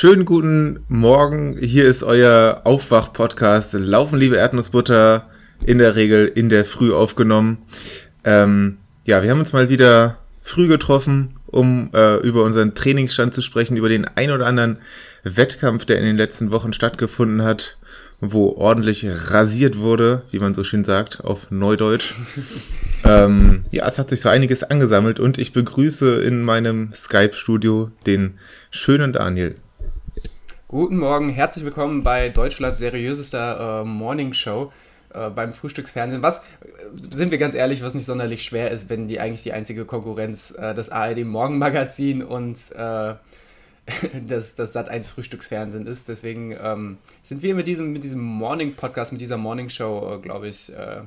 Schönen guten Morgen. Hier ist euer Aufwach-Podcast. Laufen, liebe Erdnussbutter, in der Regel in der Früh aufgenommen. Ähm, ja, wir haben uns mal wieder früh getroffen, um äh, über unseren Trainingsstand zu sprechen, über den ein oder anderen Wettkampf, der in den letzten Wochen stattgefunden hat, wo ordentlich rasiert wurde, wie man so schön sagt, auf Neudeutsch. ähm, ja, es hat sich so einiges angesammelt und ich begrüße in meinem Skype-Studio den schönen Daniel. Guten Morgen, herzlich willkommen bei Deutschlands seriösester äh, Morning Show äh, beim Frühstücksfernsehen. Was, äh, sind wir ganz ehrlich, was nicht sonderlich schwer ist, wenn die eigentlich die einzige Konkurrenz äh, das ARD Morgenmagazin und äh, das, das Sat1 Frühstücksfernsehen ist. Deswegen ähm, sind wir mit diesem, mit diesem Morning-Podcast, mit dieser Morning-Show, äh, glaube ich, äh,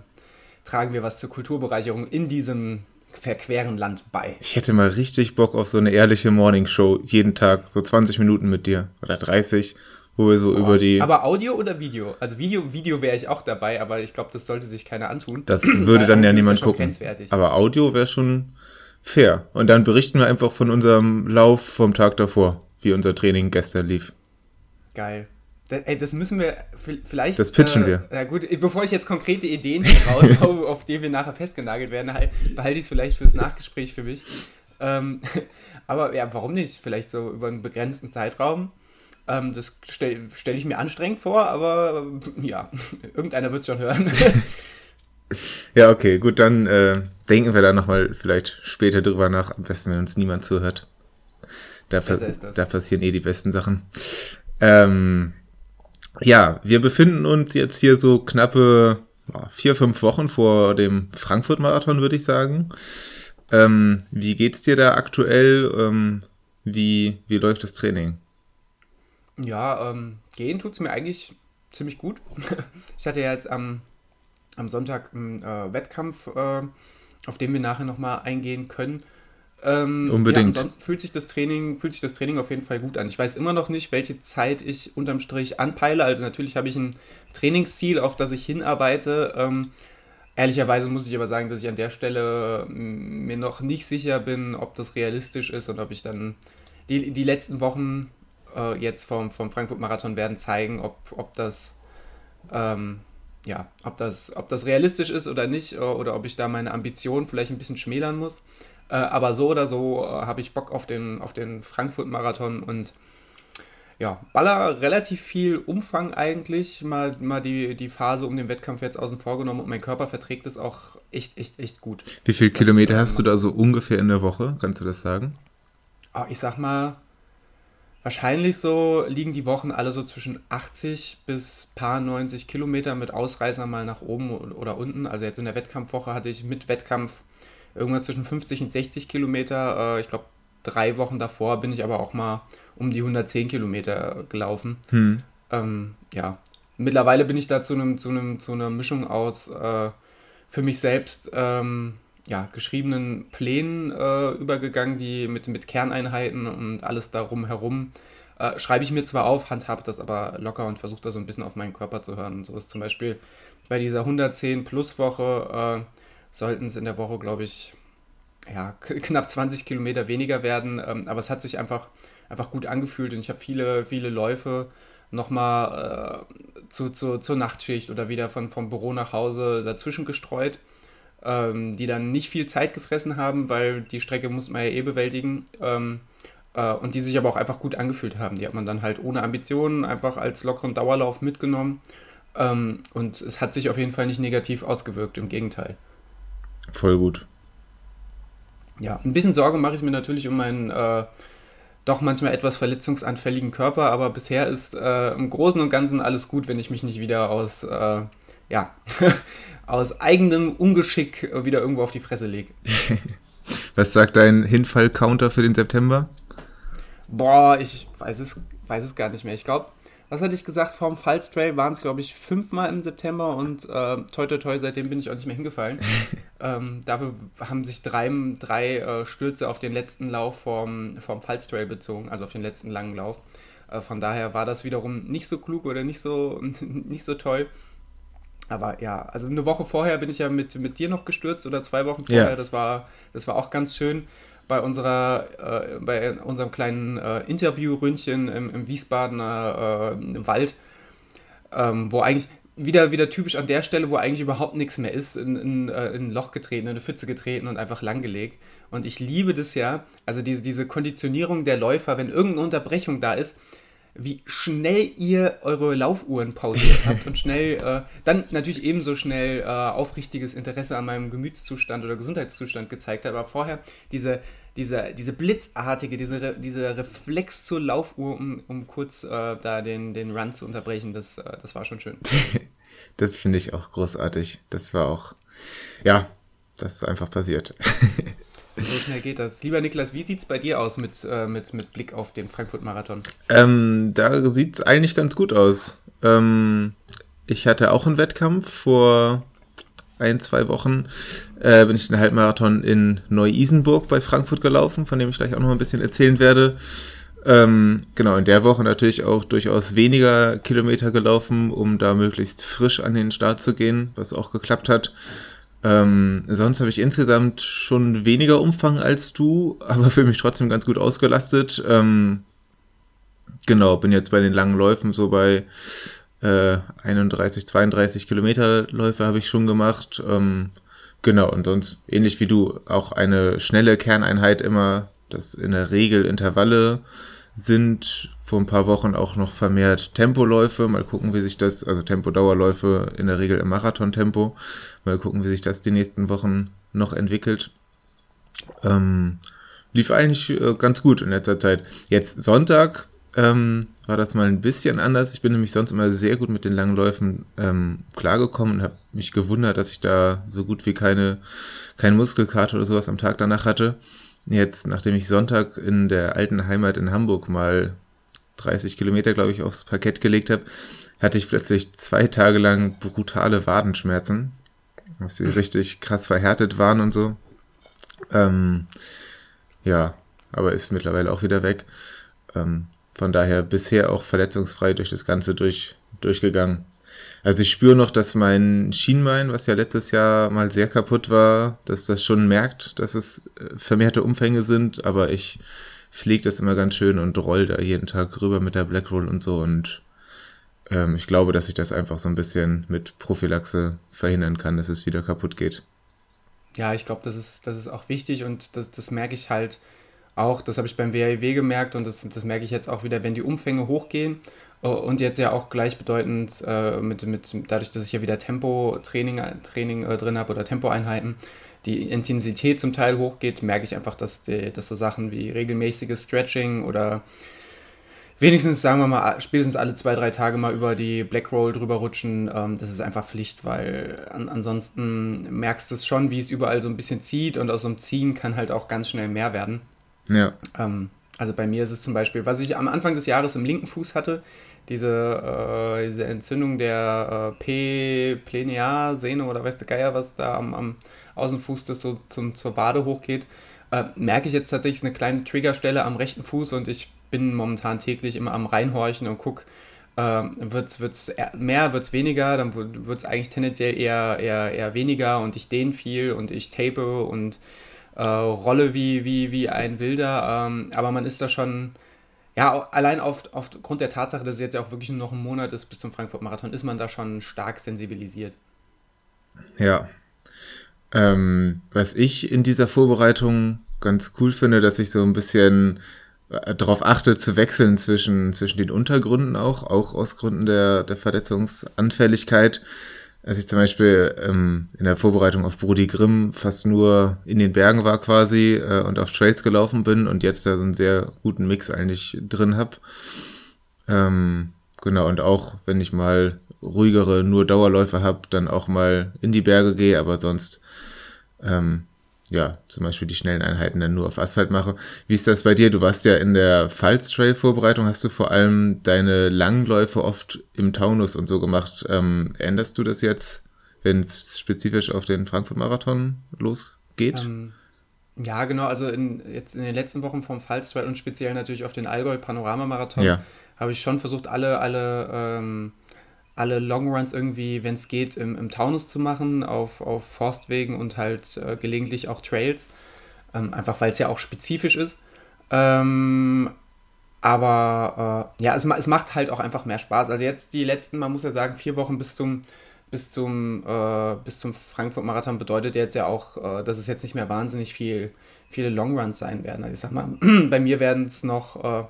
tragen wir was zur Kulturbereicherung in diesem verqueren Land bei. Ich hätte mal richtig Bock auf so eine ehrliche Morning-Show jeden Tag, so 20 Minuten mit dir oder 30, wo wir so oh, über die. Aber Audio oder Video? Also Video, Video wäre ich auch dabei, aber ich glaube, das sollte sich keiner antun. Das würde dann ja niemand ja gucken. Aber Audio wäre schon fair. Und dann berichten wir einfach von unserem Lauf vom Tag davor, wie unser Training gestern lief. Geil. Ey, das müssen wir vielleicht. Das pitchen äh, wir. Ja, gut, bevor ich jetzt konkrete Ideen raushaue, auf die wir nachher festgenagelt werden, halt, behalte ich es vielleicht fürs Nachgespräch für mich. Ähm, aber ja, warum nicht? Vielleicht so über einen begrenzten Zeitraum. Ähm, das stelle stell ich mir anstrengend vor, aber ja, irgendeiner wird es schon hören. ja, okay, gut, dann äh, denken wir da nochmal vielleicht später drüber nach. Am besten, wenn uns niemand zuhört. Da, da passieren eh die besten Sachen. Ähm, ja, wir befinden uns jetzt hier so knappe vier, fünf Wochen vor dem Frankfurt-Marathon, würde ich sagen. Ähm, wie geht's dir da aktuell? Ähm, wie, wie läuft das Training? Ja, ähm, gehen tut's mir eigentlich ziemlich gut. ich hatte ja jetzt am, am Sonntag einen äh, Wettkampf, äh, auf den wir nachher nochmal eingehen können. Ähm, Unbedingt. Ja, ansonsten fühlt sich, das Training, fühlt sich das Training auf jeden Fall gut an. Ich weiß immer noch nicht, welche Zeit ich unterm Strich anpeile. Also natürlich habe ich ein Trainingsziel, auf das ich hinarbeite. Ähm, ehrlicherweise muss ich aber sagen, dass ich an der Stelle mm, mir noch nicht sicher bin, ob das realistisch ist und ob ich dann die, die letzten Wochen äh, jetzt vom, vom Frankfurt-Marathon werden zeigen, ob, ob das ähm, ja, ob das, ob das realistisch ist oder nicht, oder ob ich da meine Ambition vielleicht ein bisschen schmälern muss. Äh, aber so oder so äh, habe ich Bock auf den, auf den Frankfurt-Marathon und ja, baller relativ viel Umfang eigentlich. Mal, mal die, die Phase um den Wettkampf jetzt außen vor genommen und mein Körper verträgt es auch echt, echt, echt gut. Wie viele Kilometer hast du da so ungefähr in der Woche? Kannst du das sagen? Oh, ich sag mal, wahrscheinlich so liegen die Wochen alle so zwischen 80 bis paar 90 Kilometer mit Ausreißer mal nach oben oder unten. Also jetzt in der Wettkampfwoche hatte ich mit Wettkampf irgendwas zwischen 50 und 60 Kilometer. Äh, ich glaube, drei Wochen davor bin ich aber auch mal um die 110 Kilometer gelaufen. Hm. Ähm, ja, mittlerweile bin ich da zu, einem, zu, einem, zu einer Mischung aus äh, für mich selbst ähm, ja, geschriebenen Plänen äh, übergegangen, die mit, mit Kerneinheiten und alles darum herum. Äh, schreibe ich mir zwar auf, handhabe das aber locker und versuche da so ein bisschen auf meinen Körper zu hören. Und so ist zum Beispiel bei dieser 110 Plus Woche sollten es in der Woche, glaube ich, ja, knapp 20 Kilometer weniger werden. Ähm, aber es hat sich einfach, einfach gut angefühlt und ich habe viele, viele Läufe nochmal äh, zu, zu, zur Nachtschicht oder wieder von, vom Büro nach Hause dazwischen gestreut, ähm, die dann nicht viel Zeit gefressen haben, weil die Strecke muss man ja eh bewältigen. Ähm, äh, und die sich aber auch einfach gut angefühlt haben. Die hat man dann halt ohne Ambitionen einfach als lockeren Dauerlauf mitgenommen. Ähm, und es hat sich auf jeden Fall nicht negativ ausgewirkt, im Gegenteil. Voll gut. Ja, ein bisschen Sorge mache ich mir natürlich um meinen äh, doch manchmal etwas verletzungsanfälligen Körper, aber bisher ist äh, im Großen und Ganzen alles gut, wenn ich mich nicht wieder aus, äh, ja, aus eigenem Ungeschick wieder irgendwo auf die Fresse lege. Was sagt dein Hinfall-Counter für den September? Boah, ich weiß es, weiß es gar nicht mehr. Ich glaube, was hatte ich gesagt, vorm Fallstray waren es, glaube ich, fünfmal im September und äh, toi toi toi, seitdem bin ich auch nicht mehr hingefallen. ähm, dafür haben sich drei, drei äh, Stürze auf den letzten Lauf vom, vom Fallstray bezogen, also auf den letzten langen Lauf. Äh, von daher war das wiederum nicht so klug oder nicht so, nicht so toll. Aber ja, also eine Woche vorher bin ich ja mit, mit dir noch gestürzt oder zwei Wochen vorher, ja. das, war, das war auch ganz schön bei unserer, äh, bei unserem kleinen äh, Interviewründchen im, im Wiesbadener äh, Wald, ähm, wo eigentlich wieder, wieder typisch an der Stelle, wo eigentlich überhaupt nichts mehr ist, in, in, äh, in ein Loch getreten, in eine Pfütze getreten und einfach langgelegt. Und ich liebe das ja, also diese, diese Konditionierung der Läufer, wenn irgendeine Unterbrechung da ist, wie schnell ihr eure Laufuhren pausiert habt und schnell, äh, dann natürlich ebenso schnell äh, aufrichtiges Interesse an meinem Gemütszustand oder Gesundheitszustand gezeigt habt, aber vorher diese, diese, diese blitzartige, diese, dieser Reflex zur Laufuhr, um, um kurz äh, da den, den Run zu unterbrechen, das, äh, das war schon schön. das finde ich auch großartig. Das war auch, ja, das ist einfach passiert. So schnell geht das. Lieber Niklas, wie sieht es bei dir aus mit, äh, mit, mit Blick auf den Frankfurt-Marathon? Ähm, da sieht es eigentlich ganz gut aus. Ähm, ich hatte auch einen Wettkampf vor ein, zwei Wochen. Äh, bin ich den Halbmarathon in Neu-Isenburg bei Frankfurt gelaufen, von dem ich gleich auch noch ein bisschen erzählen werde. Ähm, genau, in der Woche natürlich auch durchaus weniger Kilometer gelaufen, um da möglichst frisch an den Start zu gehen, was auch geklappt hat. Ähm, sonst habe ich insgesamt schon weniger Umfang als du, aber für mich trotzdem ganz gut ausgelastet. Ähm, genau, bin jetzt bei den langen Läufen so bei äh, 31, 32 Kilometer Läufe habe ich schon gemacht. Ähm, genau, und sonst ähnlich wie du, auch eine schnelle Kerneinheit immer, das in der Regel Intervalle sind vor ein paar Wochen auch noch vermehrt Tempoläufe. Mal gucken, wie sich das, also Tempodauerläufe in der Regel im Marathontempo. Mal gucken, wie sich das die nächsten Wochen noch entwickelt. Ähm, lief eigentlich äh, ganz gut in letzter Zeit. Jetzt Sonntag ähm, war das mal ein bisschen anders. Ich bin nämlich sonst immer sehr gut mit den langen Läufen ähm, klargekommen und habe mich gewundert, dass ich da so gut wie keine, kein Muskelkater oder sowas am Tag danach hatte. Jetzt, nachdem ich Sonntag in der alten Heimat in Hamburg mal 30 Kilometer, glaube ich, aufs Parkett gelegt habe, hatte ich plötzlich zwei Tage lang brutale Wadenschmerzen, dass sie richtig krass verhärtet waren und so. Ähm, ja, aber ist mittlerweile auch wieder weg. Ähm, von daher bisher auch verletzungsfrei durch das Ganze durch, durchgegangen. Also ich spüre noch, dass mein Schienbein, was ja letztes Jahr mal sehr kaputt war, dass das schon merkt, dass es äh, vermehrte Umfänge sind, aber ich pflege das immer ganz schön und roll da jeden Tag rüber mit der Blackroll und so und ähm, ich glaube, dass ich das einfach so ein bisschen mit Prophylaxe verhindern kann, dass es wieder kaputt geht. Ja, ich glaube, das ist, das ist auch wichtig und das, das merke ich halt auch, das habe ich beim WAEW gemerkt und das, das merke ich jetzt auch wieder, wenn die Umfänge hochgehen äh, und jetzt ja auch gleichbedeutend äh, mit, mit, dadurch, dass ich ja wieder Tempo-Training Training, äh, drin habe oder Tempoeinheiten, die Intensität zum Teil hochgeht, merke ich einfach, dass, die, dass so Sachen wie regelmäßiges Stretching oder wenigstens, sagen wir mal, spätestens alle zwei, drei Tage mal über die Black Roll drüber rutschen, ähm, das ist einfach Pflicht, weil an, ansonsten merkst du es schon, wie es überall so ein bisschen zieht und aus so einem Ziehen kann halt auch ganz schnell mehr werden. Ja. Ähm, also bei mir ist es zum Beispiel, was ich am Anfang des Jahres im linken Fuß hatte, diese, äh, diese Entzündung der äh, P. Pleniar-Sehne oder weißt du Geier, was da am, am Außenfuß das so zum, zur Bade hochgeht, äh, merke ich jetzt tatsächlich eine kleine Triggerstelle am rechten Fuß und ich bin momentan täglich immer am Reinhorchen und gucke, äh, wird es mehr, wird es weniger, dann wird es eigentlich tendenziell eher, eher, eher weniger und ich dehne viel und ich tape und äh, rolle wie, wie, wie ein Wilder, ähm, aber man ist da schon, ja, allein auf, aufgrund der Tatsache, dass es jetzt ja auch wirklich nur noch ein Monat ist bis zum Frankfurt-Marathon, ist man da schon stark sensibilisiert. Ja. Ähm, was ich in dieser Vorbereitung ganz cool finde, dass ich so ein bisschen äh, darauf achte, zu wechseln zwischen, zwischen den Untergründen auch, auch aus Gründen der, der Verletzungsanfälligkeit als ich zum Beispiel ähm, in der Vorbereitung auf Brody Grimm fast nur in den Bergen war quasi äh, und auf Trails gelaufen bin und jetzt da so einen sehr guten Mix eigentlich drin hab. Ähm, genau, und auch wenn ich mal ruhigere, nur Dauerläufe hab, dann auch mal in die Berge gehe, aber sonst ähm, ja, zum Beispiel die schnellen Einheiten dann nur auf Asphalt mache. Wie ist das bei dir? Du warst ja in der Pfalz Trail Vorbereitung, hast du vor allem deine Langläufe oft im Taunus und so gemacht. Ähm, änderst du das jetzt, wenn es spezifisch auf den Frankfurt Marathon losgeht? Ähm, ja, genau. Also in, jetzt in den letzten Wochen vom Pfalz Trail und speziell natürlich auf den Allgäu Panorama Marathon ja. habe ich schon versucht, alle, alle ähm, alle Longruns irgendwie, wenn es geht, im, im Taunus zu machen, auf, auf Forstwegen und halt äh, gelegentlich auch Trails. Ähm, einfach weil es ja auch spezifisch ist. Ähm, aber äh, ja, es, es, macht halt auch einfach mehr Spaß. Also jetzt die letzten, man muss ja sagen, vier Wochen bis zum, bis zum, äh, bis zum Frankfurt-Marathon bedeutet jetzt ja auch, äh, dass es jetzt nicht mehr wahnsinnig viel, viele Longruns sein werden. Also ich sag mal, bei mir werden es noch äh,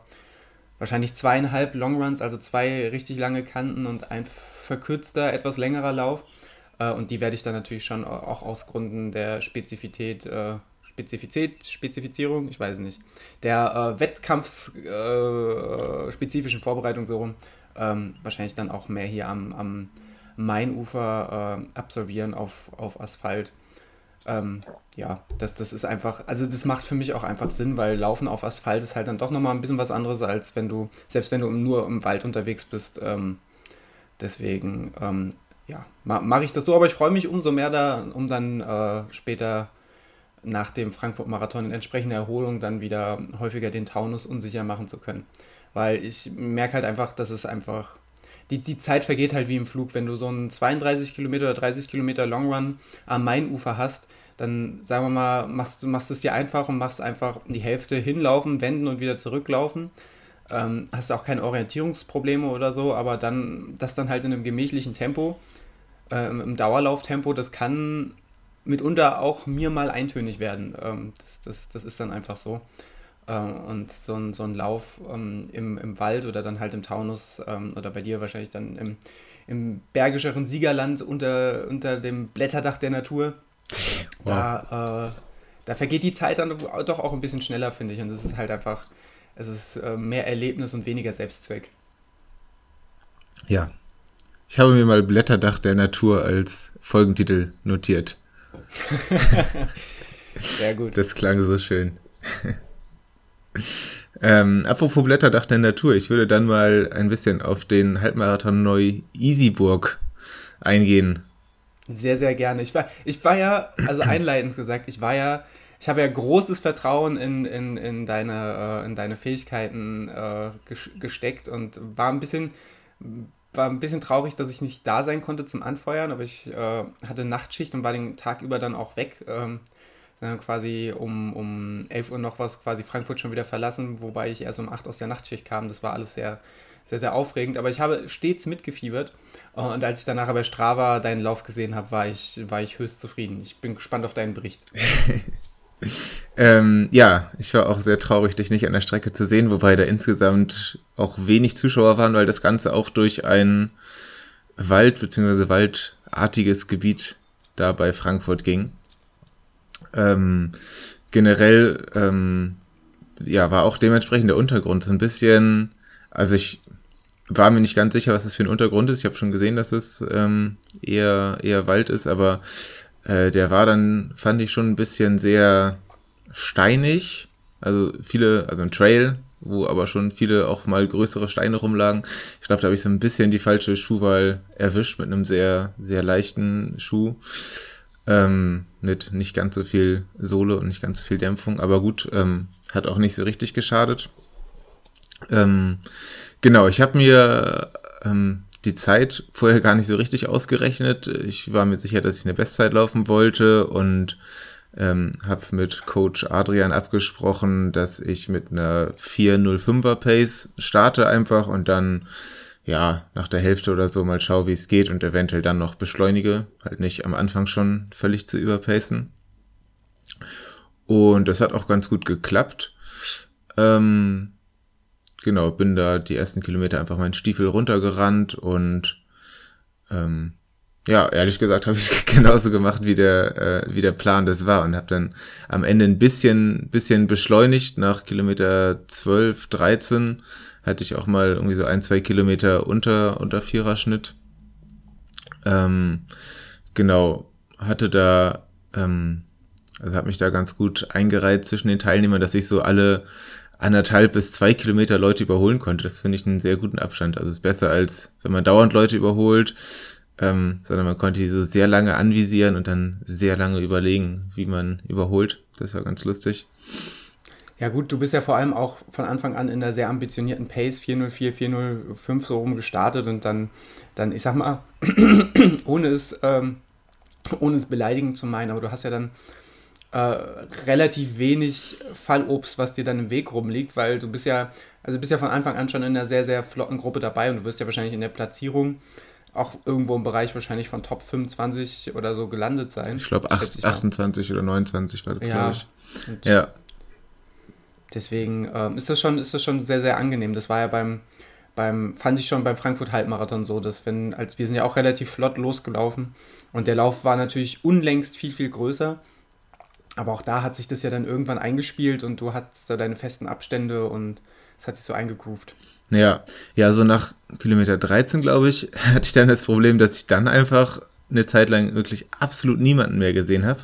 wahrscheinlich zweieinhalb Longruns, also zwei richtig lange Kanten und ein verkürzter, etwas längerer Lauf. Äh, und die werde ich dann natürlich schon auch aus Gründen der Spezifität äh, Spezifizität, Spezifizierung, ich weiß nicht, der äh, wettkampfspezifischen äh, Vorbereitung so rum, ähm, wahrscheinlich dann auch mehr hier am, am Mainufer äh, absolvieren auf, auf Asphalt. Ähm, ja, das, das ist einfach, also das macht für mich auch einfach Sinn, weil Laufen auf Asphalt ist halt dann doch nochmal ein bisschen was anderes, als wenn du, selbst wenn du nur im Wald unterwegs bist. Ähm, deswegen, ähm, ja, ma mache ich das so, aber ich freue mich umso mehr da, um dann äh, später nach dem Frankfurt-Marathon in entsprechender Erholung dann wieder häufiger den Taunus unsicher machen zu können. Weil ich merke halt einfach, dass es einfach, die, die Zeit vergeht halt wie im Flug. Wenn du so einen 32 Kilometer oder 30 Kilometer Longrun am Mainufer hast, dann sagen wir mal, machst du machst es dir einfach und machst einfach die Hälfte hinlaufen, wenden und wieder zurücklaufen. Ähm, hast auch keine Orientierungsprobleme oder so, aber dann das dann halt in einem gemächlichen Tempo, äh, im Dauerlauftempo, das kann mitunter auch mir mal eintönig werden. Ähm, das, das, das ist dann einfach so. Ähm, und so ein, so ein Lauf ähm, im, im Wald oder dann halt im Taunus ähm, oder bei dir wahrscheinlich dann im, im bergischeren Siegerland unter, unter dem Blätterdach der Natur, wow. da, äh, da vergeht die Zeit dann doch auch ein bisschen schneller, finde ich. Und es ist halt einfach, es ist äh, mehr Erlebnis und weniger Selbstzweck. Ja. Ich habe mir mal Blätterdach der Natur als Folgentitel notiert. Sehr gut. Das klang so schön. Ähm, apropos Blätterdach der Natur, ich würde dann mal ein bisschen auf den Halbmarathon Neu-Isigburg eingehen. Sehr, sehr gerne. Ich war, ich war ja, also einleitend gesagt, ich war ja, ich habe ja großes Vertrauen in, in, in, deine, äh, in deine Fähigkeiten äh, gesteckt und war ein bisschen war ein bisschen traurig, dass ich nicht da sein konnte zum Anfeuern, aber ich äh, hatte Nachtschicht und war den Tag über dann auch weg. Ähm, dann quasi um, um 11 Uhr noch was quasi Frankfurt schon wieder verlassen, wobei ich erst um 8 aus der Nachtschicht kam. Das war alles sehr, sehr, sehr aufregend. Aber ich habe stets mitgefiebert. Und als ich danach bei Strava deinen Lauf gesehen habe, war ich, war ich höchst zufrieden. Ich bin gespannt auf deinen Bericht. ähm, ja, ich war auch sehr traurig, dich nicht an der Strecke zu sehen, wobei da insgesamt auch wenig Zuschauer waren, weil das Ganze auch durch ein Wald- bzw. waldartiges Gebiet da bei Frankfurt ging. Ähm, generell, ähm, ja, war auch dementsprechend der Untergrund so ein bisschen, also ich war mir nicht ganz sicher, was das für ein Untergrund ist. Ich habe schon gesehen, dass es ähm, eher, eher Wald ist, aber äh, der war dann, fand ich schon ein bisschen sehr steinig. Also viele, also ein Trail, wo aber schon viele auch mal größere Steine rumlagen. Ich glaube, da habe ich so ein bisschen die falsche Schuhwahl erwischt mit einem sehr, sehr leichten Schuh. Ähm, mit nicht ganz so viel Sohle und nicht ganz so viel Dämpfung, aber gut, ähm, hat auch nicht so richtig geschadet. Ähm, genau, ich habe mir ähm, die Zeit vorher gar nicht so richtig ausgerechnet. Ich war mir sicher, dass ich eine Bestzeit laufen wollte und ähm, habe mit Coach Adrian abgesprochen, dass ich mit einer 405er Pace starte einfach und dann ja nach der Hälfte oder so mal schaue, wie es geht und eventuell dann noch beschleunige, halt nicht am Anfang schon völlig zu überpacen. Und das hat auch ganz gut geklappt. Ähm, genau, bin da die ersten Kilometer einfach meinen Stiefel runtergerannt und ähm, ja, ehrlich gesagt habe ich es genauso gemacht, wie der, äh, wie der Plan das war und habe dann am Ende ein bisschen, bisschen beschleunigt. Nach Kilometer 12, 13 hatte ich auch mal irgendwie so ein, zwei Kilometer unter, unter Viererschnitt. Ähm, genau, hatte da, ähm, also habe mich da ganz gut eingereiht zwischen den Teilnehmern, dass ich so alle anderthalb bis zwei Kilometer Leute überholen konnte. Das finde ich einen sehr guten Abstand. Also ist besser als wenn man dauernd Leute überholt, ähm, sondern man konnte die so sehr lange anvisieren und dann sehr lange überlegen, wie man überholt. Das war ganz lustig. Ja gut, du bist ja vor allem auch von Anfang an in einer sehr ambitionierten Pace, 404, 405 so rum gestartet und dann, dann ich sag mal, ohne es, ähm, ohne es beleidigend zu meinen, aber du hast ja dann äh, relativ wenig Fallobst, was dir dann im Weg rumliegt, weil du bist ja, also bist ja von Anfang an schon in einer sehr, sehr flotten Gruppe dabei und du wirst ja wahrscheinlich in der Platzierung auch irgendwo im Bereich wahrscheinlich von Top 25 oder so gelandet sein. Ich glaube 28 oder 29 war das, ja, glaube ich. Ja. Deswegen ähm, ist, das schon, ist das schon sehr, sehr angenehm. Das war ja beim, beim, fand ich schon beim Frankfurt Halbmarathon so, dass wenn, als wir sind ja auch relativ flott losgelaufen und der Lauf war natürlich unlängst viel, viel größer. Aber auch da hat sich das ja dann irgendwann eingespielt und du hattest da deine festen Abstände und es hat sich so eingegroovt. Ja, ja, so nach Kilometer 13, glaube ich, hatte ich dann das Problem, dass ich dann einfach eine Zeit lang wirklich absolut niemanden mehr gesehen habe.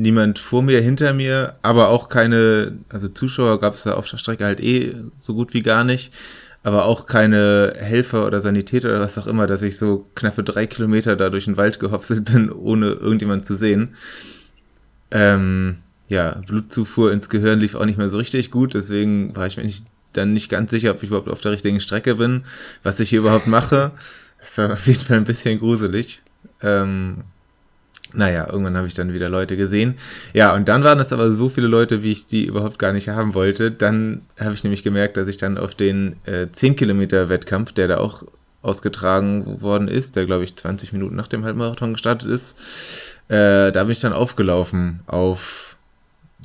Niemand vor mir, hinter mir, aber auch keine, also Zuschauer gab es da auf der Strecke halt eh so gut wie gar nicht, aber auch keine Helfer oder Sanitäter oder was auch immer, dass ich so knappe drei Kilometer da durch den Wald gehopselt bin, ohne irgendjemand zu sehen. Ähm, ja, Blutzufuhr ins Gehirn lief auch nicht mehr so richtig gut, deswegen war ich mir nicht dann nicht ganz sicher, ob ich überhaupt auf der richtigen Strecke bin, was ich hier überhaupt mache. Das war auf jeden Fall ein bisschen gruselig. Ähm, naja, irgendwann habe ich dann wieder Leute gesehen. Ja, und dann waren es aber so viele Leute, wie ich die überhaupt gar nicht haben wollte. Dann habe ich nämlich gemerkt, dass ich dann auf den äh, 10 Kilometer Wettkampf, der da auch ausgetragen worden ist, der glaube ich 20 Minuten nach dem Halbmarathon gestartet ist, äh, da bin ich dann aufgelaufen auf,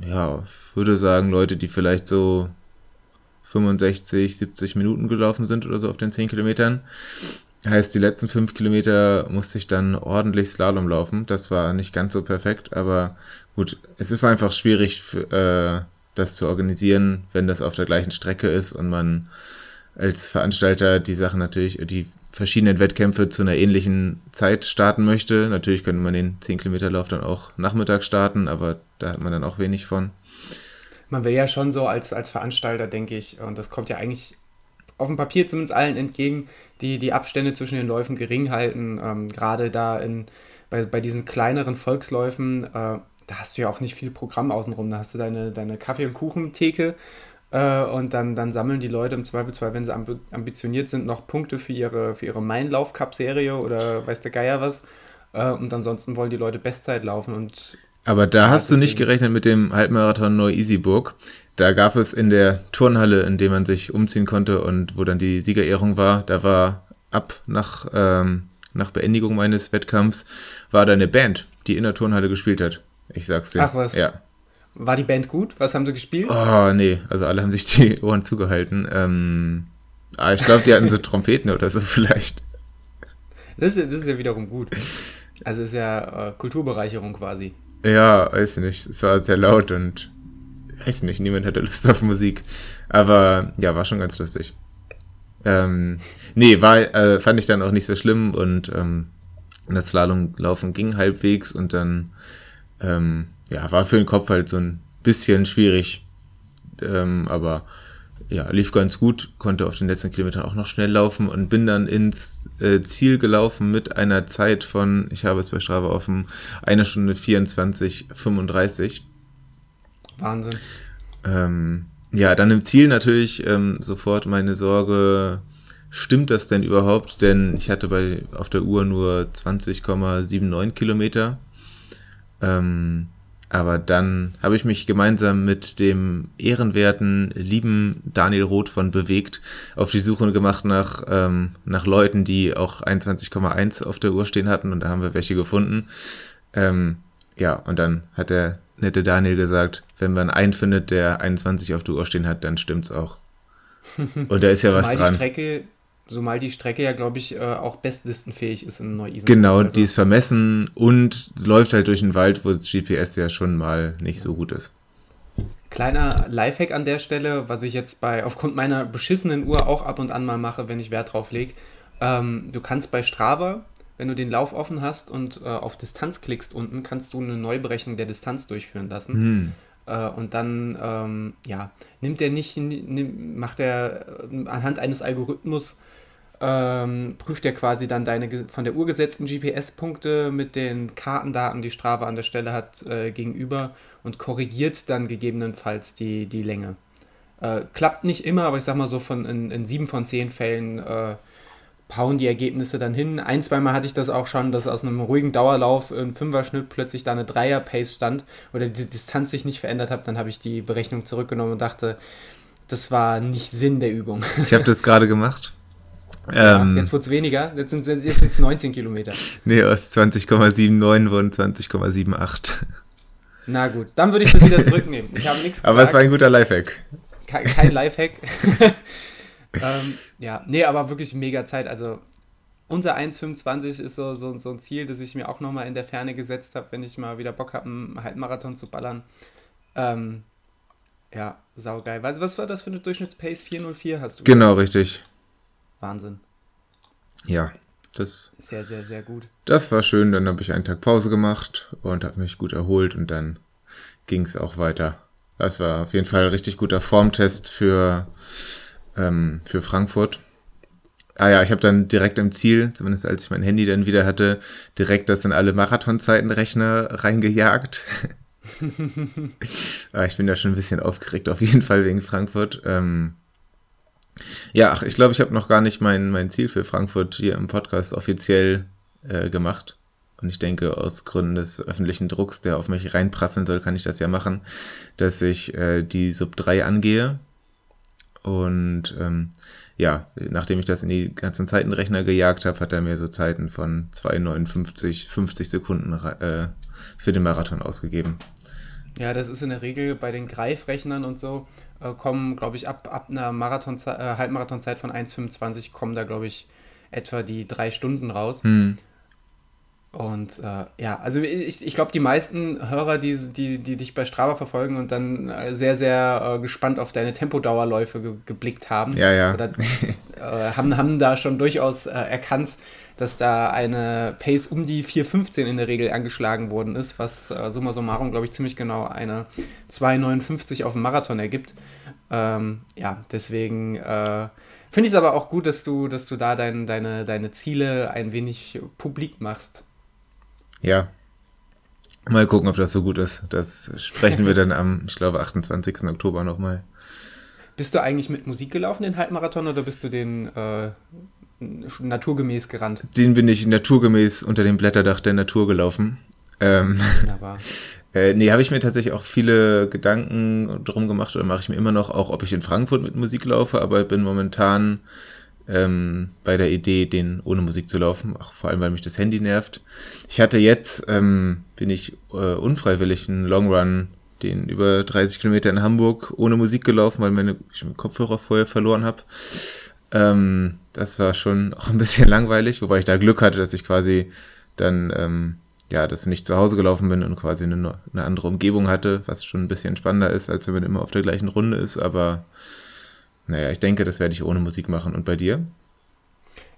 ja, würde sagen, Leute, die vielleicht so 65, 70 Minuten gelaufen sind oder so auf den 10 Kilometern. Heißt, die letzten 5 Kilometer musste ich dann ordentlich Slalom laufen. Das war nicht ganz so perfekt, aber gut, es ist einfach schwierig, äh, das zu organisieren, wenn das auf der gleichen Strecke ist und man als Veranstalter die Sachen natürlich, die verschiedenen Wettkämpfe zu einer ähnlichen Zeit starten möchte. Natürlich könnte man den 10 Kilometer Lauf dann auch Nachmittag starten, aber da hat man dann auch wenig von man will ja schon so als, als Veranstalter, denke ich, und das kommt ja eigentlich auf dem Papier zumindest allen entgegen, die die Abstände zwischen den Läufen gering halten. Ähm, Gerade da in, bei, bei diesen kleineren Volksläufen, äh, da hast du ja auch nicht viel Programm außenrum. Da hast du deine, deine Kaffee- und Kuchentheke äh, und dann, dann sammeln die Leute im Zweifelsfall, wenn sie ambitioniert sind, noch Punkte für ihre, für ihre Main-Lauf-Cup-Serie oder weiß der Geier was. Äh, und ansonsten wollen die Leute Bestzeit laufen und aber da hast du nicht gerechnet mit dem Halbmarathon Neu-Isenburg. Da gab es in der Turnhalle, in der man sich umziehen konnte und wo dann die Siegerehrung war, da war ab nach, ähm, nach Beendigung meines Wettkampfs, war da eine Band, die in der Turnhalle gespielt hat. Ich sag's dir. Ach was. Ja. War die Band gut? Was haben sie gespielt? Oh, nee. Also alle haben sich die Ohren zugehalten. Ähm, ah, ich glaube, die hatten so Trompeten oder so vielleicht. Das ist, das ist ja wiederum gut. Also ist ja äh, Kulturbereicherung quasi. Ja, weiß ich nicht. Es war sehr laut und weiß nicht, niemand hatte Lust auf Musik. Aber ja, war schon ganz lustig. Ähm, nee, war, äh, fand ich dann auch nicht so schlimm und ähm, das Slalomlaufen ging halbwegs und dann ähm, ja, war für den Kopf halt so ein bisschen schwierig. Ähm, aber ja, lief ganz gut, konnte auf den letzten Kilometern auch noch schnell laufen und bin dann ins äh, Ziel gelaufen mit einer Zeit von, ich habe es bei Strava offen, einer Stunde 24, 35. Wahnsinn. Ähm, ja, dann im Ziel natürlich ähm, sofort meine Sorge, stimmt das denn überhaupt? Denn ich hatte bei auf der Uhr nur 20,79 Kilometer. Ähm, aber dann habe ich mich gemeinsam mit dem ehrenwerten, lieben Daniel Roth von Bewegt auf die Suche gemacht nach, ähm, nach Leuten, die auch 21,1 auf der Uhr stehen hatten. Und da haben wir welche gefunden. Ähm, ja, und dann hat der nette Daniel gesagt, wenn man einen findet, der 21 auf der Uhr stehen hat, dann stimmt's auch. Und da ist ja was dran. Die Strecke, Zumal die Strecke ja, glaube ich, äh, auch bestlistenfähig ist in Neu-Isenburg. Genau, also. die ist vermessen und läuft halt durch den Wald, wo das GPS ja schon mal nicht so gut ist. Kleiner Lifehack an der Stelle, was ich jetzt bei aufgrund meiner beschissenen Uhr auch ab und an mal mache, wenn ich Wert drauf lege. Ähm, du kannst bei Strava, wenn du den Lauf offen hast und äh, auf Distanz klickst unten, kannst du eine Neuberechnung der Distanz durchführen lassen. Hm. Äh, und dann, ähm, ja, nimmt er nicht, nimm, macht er äh, anhand eines Algorithmus ähm, prüft er quasi dann deine von der Uhr gesetzten GPS-Punkte mit den Kartendaten, die Strava an der Stelle hat, äh, gegenüber und korrigiert dann gegebenenfalls die, die Länge. Äh, klappt nicht immer, aber ich sag mal so, von in, in sieben von zehn Fällen äh, hauen die Ergebnisse dann hin. Ein, zweimal hatte ich das auch schon, dass aus einem ruhigen Dauerlauf ein Fünfer-Schnitt plötzlich da eine Dreier-Pace stand oder die Distanz sich nicht verändert hat. Dann habe ich die Berechnung zurückgenommen und dachte, das war nicht Sinn der Übung. Ich habe das gerade gemacht. Ja, ähm, jetzt wird es weniger, jetzt sind es jetzt 19 Kilometer. Nee, aus 20,79 wurden 20,78. Na gut, dann würde ich das wieder zurücknehmen. Ich habe nichts gesagt. Aber es war ein guter Lifehack. Kein, kein Lifehack. ähm, ja, nee, aber wirklich mega Zeit. Also unter 1,25 ist so, so, so ein Ziel, das ich mir auch nochmal in der Ferne gesetzt habe, wenn ich mal wieder Bock habe, einen Halbmarathon zu ballern. Ähm, ja, saugeil. Was, was war das für eine Durchschnittspace? 404 hast du? Genau, gesagt? richtig. Wahnsinn. Ja, das. Sehr, sehr, sehr gut. Das war schön. Dann habe ich einen Tag Pause gemacht und habe mich gut erholt und dann ging es auch weiter. Das war auf jeden Fall ein richtig guter Formtest für, ähm, für Frankfurt. Ah ja, ich habe dann direkt im Ziel, zumindest als ich mein Handy dann wieder hatte, direkt das in alle Marathonzeitenrechner reingejagt. ah, ich bin da schon ein bisschen aufgeregt, auf jeden Fall wegen Frankfurt. Ähm, ja, ach, ich glaube, ich habe noch gar nicht mein, mein Ziel für Frankfurt hier im Podcast offiziell äh, gemacht. Und ich denke, aus Gründen des öffentlichen Drucks, der auf mich reinprasseln soll, kann ich das ja machen, dass ich äh, die Sub 3 angehe. Und ähm, ja, nachdem ich das in die ganzen Zeitenrechner gejagt habe, hat er mir so Zeiten von 2,59, 50 Sekunden äh, für den Marathon ausgegeben. Ja, das ist in der Regel bei den Greifrechnern und so, äh, kommen, glaube ich, ab, ab einer Marathon äh, Halbmarathonzeit von 1,25 kommen da, glaube ich, etwa die drei Stunden raus. Hm. Und äh, ja, also ich, ich glaube, die meisten Hörer, die, die, die dich bei Strava verfolgen und dann äh, sehr, sehr äh, gespannt auf deine Tempodauerläufe ge geblickt haben, ja, ja. Oder, äh, haben, haben da schon durchaus äh, erkannt, dass da eine Pace um die 4,15 in der Regel angeschlagen worden ist, was äh, summa summarum, glaube ich, ziemlich genau eine 2,59 auf dem Marathon ergibt. Ähm, ja, deswegen äh, finde ich es aber auch gut, dass du, dass du da dein, deine, deine Ziele ein wenig publik machst. Ja. Mal gucken, ob das so gut ist. Das sprechen wir dann am, ich glaube, 28. Oktober nochmal. Bist du eigentlich mit Musik gelaufen, den Halbmarathon, oder bist du den äh, naturgemäß gerannt? Den bin ich naturgemäß unter dem Blätterdach der Natur gelaufen. Ähm, Wunderbar. äh, nee, habe ich mir tatsächlich auch viele Gedanken drum gemacht oder mache ich mir immer noch, auch ob ich in Frankfurt mit Musik laufe, aber bin momentan ähm, bei der Idee, den ohne Musik zu laufen, auch vor allem, weil mich das Handy nervt. Ich hatte jetzt, ähm, bin ich äh, unfreiwillig einen Long Run, den über 30 Kilometer in Hamburg ohne Musik gelaufen, weil meine, ich meinen Kopfhörer vorher verloren habe. Ähm, das war schon auch ein bisschen langweilig, wobei ich da Glück hatte, dass ich quasi dann, ähm, ja, dass ich nicht zu Hause gelaufen bin und quasi eine, eine andere Umgebung hatte, was schon ein bisschen spannender ist, als wenn man immer auf der gleichen Runde ist, aber naja, ich denke, das werde ich ohne Musik machen. Und bei dir?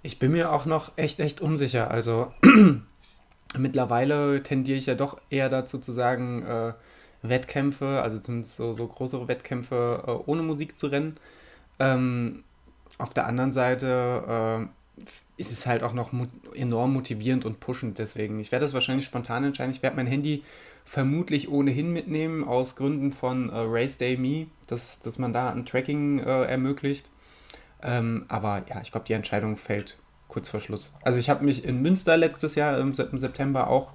Ich bin mir auch noch echt, echt unsicher. Also mittlerweile tendiere ich ja doch eher dazu zu sagen, äh, Wettkämpfe, also zumindest so, so größere Wettkämpfe äh, ohne Musik zu rennen. Ähm, auf der anderen Seite äh, ist es halt auch noch mo enorm motivierend und pushend. Deswegen, ich werde das wahrscheinlich spontan entscheiden. Ich werde mein Handy vermutlich ohnehin mitnehmen, aus Gründen von äh, Race Day Me, dass, dass man da ein Tracking äh, ermöglicht. Ähm, aber ja, ich glaube, die Entscheidung fällt kurz vor Schluss. Also ich habe mich in Münster letztes Jahr im, im September auch,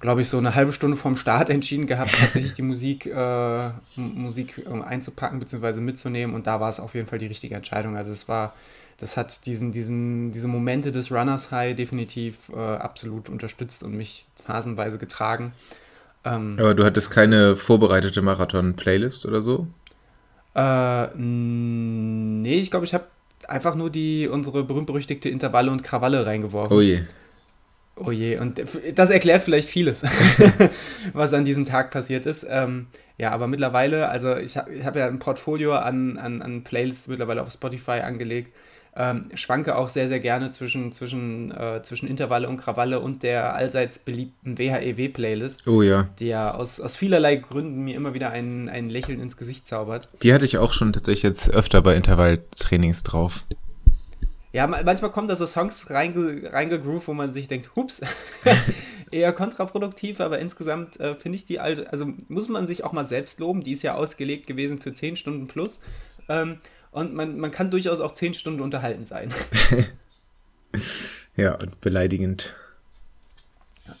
glaube ich, so eine halbe Stunde vorm Start entschieden gehabt, tatsächlich die Musik, äh, Musik einzupacken bzw. mitzunehmen. Und da war es auf jeden Fall die richtige Entscheidung. Also es war das hat diesen, diesen, diese Momente des Runners High definitiv äh, absolut unterstützt und mich phasenweise getragen. Ähm, Aber du hattest keine vorbereitete Marathon-Playlist oder so? Äh, nee, ich glaube, ich habe einfach nur die unsere berühmt-berüchtigte Intervalle und Krawalle reingeworfen. Oh je. Oh je, und das erklärt vielleicht vieles, was an diesem Tag passiert ist. Ähm, ja, aber mittlerweile, also ich habe hab ja ein Portfolio an, an, an Playlists mittlerweile auf Spotify angelegt ähm, schwanke auch sehr, sehr gerne zwischen, zwischen, äh, zwischen Intervalle und Krawalle und der allseits beliebten WHEW-Playlist. Oh ja. Die ja aus, aus vielerlei Gründen mir immer wieder ein, ein Lächeln ins Gesicht zaubert. Die hatte ich auch schon tatsächlich jetzt öfter bei Intervalltrainings drauf. Ja, manchmal kommen da so Songs reinge, reingegroovt, wo man sich denkt, hups, eher kontraproduktiv, aber insgesamt äh, finde ich die alte, also muss man sich auch mal selbst loben, die ist ja ausgelegt gewesen für 10 Stunden plus. Ähm, und man, man kann durchaus auch zehn Stunden unterhalten sein. Ja, und beleidigend.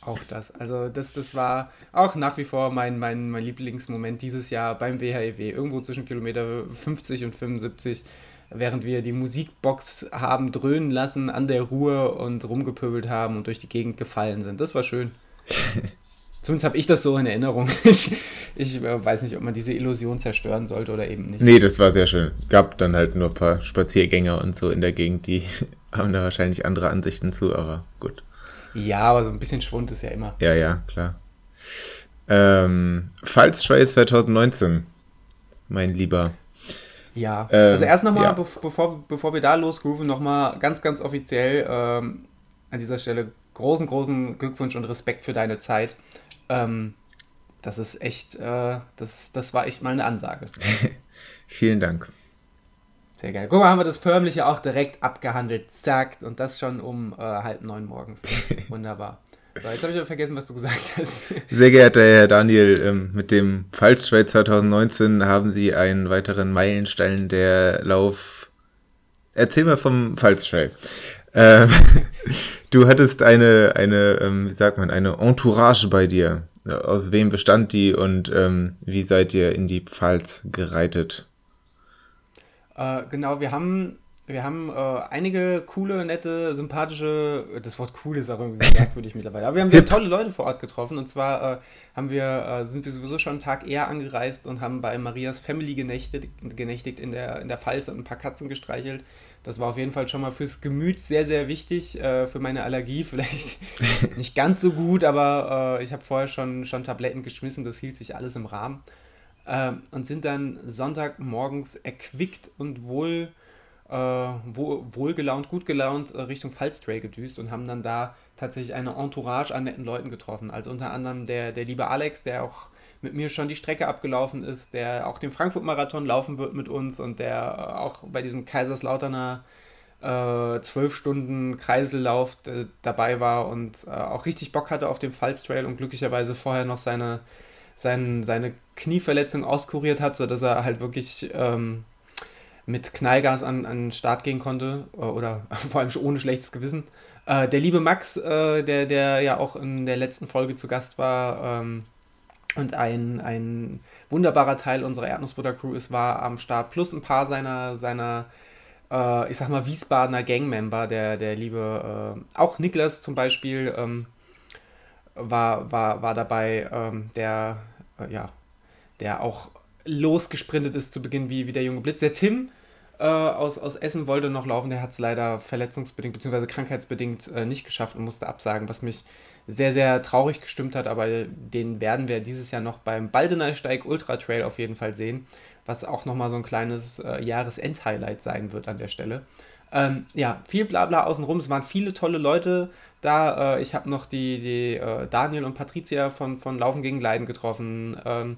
Auch das. Also das, das war auch nach wie vor mein, mein, mein Lieblingsmoment dieses Jahr beim WHEW. E Irgendwo zwischen Kilometer 50 und 75, während wir die Musikbox haben dröhnen lassen an der Ruhe und rumgepöbelt haben und durch die Gegend gefallen sind. Das war schön. Zumindest habe ich das so in Erinnerung. Ich, ich äh, weiß nicht, ob man diese Illusion zerstören sollte oder eben nicht. Nee, das war sehr schön. Gab dann halt nur ein paar Spaziergänger und so in der Gegend, die haben da wahrscheinlich andere Ansichten zu, aber gut. Ja, aber so ein bisschen Schwund ist ja immer. Ja, ja, klar. Ähm, Falls Trace 2019, mein Lieber. Ja, ähm, also erst nochmal, ja. be bevor, bevor wir da losgrooven, nochmal ganz, ganz offiziell ähm, an dieser Stelle großen, großen Glückwunsch und Respekt für deine Zeit. Ähm, das ist echt, äh, das, das war echt mal eine Ansage. Vielen Dank. Sehr geil. Guck mal, haben wir das Förmliche auch direkt abgehandelt. Zack. Und das schon um äh, halb neun morgens. Wunderbar. So, jetzt habe ich aber vergessen, was du gesagt hast. Sehr geehrter Herr Daniel, ähm, mit dem Falstrade 2019 haben Sie einen weiteren Meilenstein der Lauf. Erzähl mal vom Falstrade. Ähm, du hattest eine, eine, ähm, wie sagt man, eine Entourage bei dir. Aus wem bestand die und wie seid ihr in die Pfalz gereitet? Äh, genau, wir haben, wir haben äh, einige coole, nette, sympathische, das Wort cool ist auch irgendwie merkwürdig mittlerweile, aber wir haben, haben tolle Leute vor Ort getroffen und zwar äh, haben wir, äh, sind wir sowieso schon einen Tag eher angereist und haben bei Marias Family genächtigt, genächtigt in, der, in der Pfalz und ein paar Katzen gestreichelt. Das war auf jeden Fall schon mal fürs Gemüt sehr, sehr wichtig. Äh, für meine Allergie vielleicht nicht ganz so gut, aber äh, ich habe vorher schon, schon Tabletten geschmissen. Das hielt sich alles im Rahmen äh, und sind dann Sonntagmorgens erquickt und wohl, äh, wohl, wohlgelaunt, gut gelaunt äh, Richtung Falstray gedüst und haben dann da tatsächlich eine Entourage an netten Leuten getroffen. Also unter anderem der, der liebe Alex, der auch mit mir schon die Strecke abgelaufen ist, der auch den Frankfurt-Marathon laufen wird mit uns und der äh, auch bei diesem Kaiserslauterner äh, zwölf Stunden Kreisellauf dabei war und äh, auch richtig Bock hatte auf dem Falstrail und glücklicherweise vorher noch seine sein, seine Knieverletzung auskuriert hat, sodass er halt wirklich ähm, mit Knallgas an, an den Start gehen konnte äh, oder vor allem ohne schlechtes Gewissen. Äh, der liebe Max, äh, der, der ja auch in der letzten Folge zu Gast war ähm, und ein, ein wunderbarer Teil unserer Erdnussbutter-Crew ist, war am Start plus ein paar seiner, seiner äh, ich sag mal, Wiesbadener Gangmember, der, der liebe, äh, auch Niklas zum Beispiel, ähm, war, war, war dabei, ähm, der, äh, ja, der auch losgesprintet ist zu Beginn wie, wie der junge Blitz. Der Tim äh, aus, aus Essen wollte noch laufen, der hat es leider verletzungsbedingt bzw. krankheitsbedingt äh, nicht geschafft und musste absagen, was mich sehr, sehr traurig gestimmt hat, aber den werden wir dieses Jahr noch beim Baldeneysteig Ultra Trail auf jeden Fall sehen, was auch nochmal so ein kleines äh, Jahresend-Highlight sein wird an der Stelle. Ähm, ja, viel Blabla außenrum, es waren viele tolle Leute da. Äh, ich habe noch die, die äh, Daniel und Patricia von, von Laufen gegen Leiden getroffen. Ähm,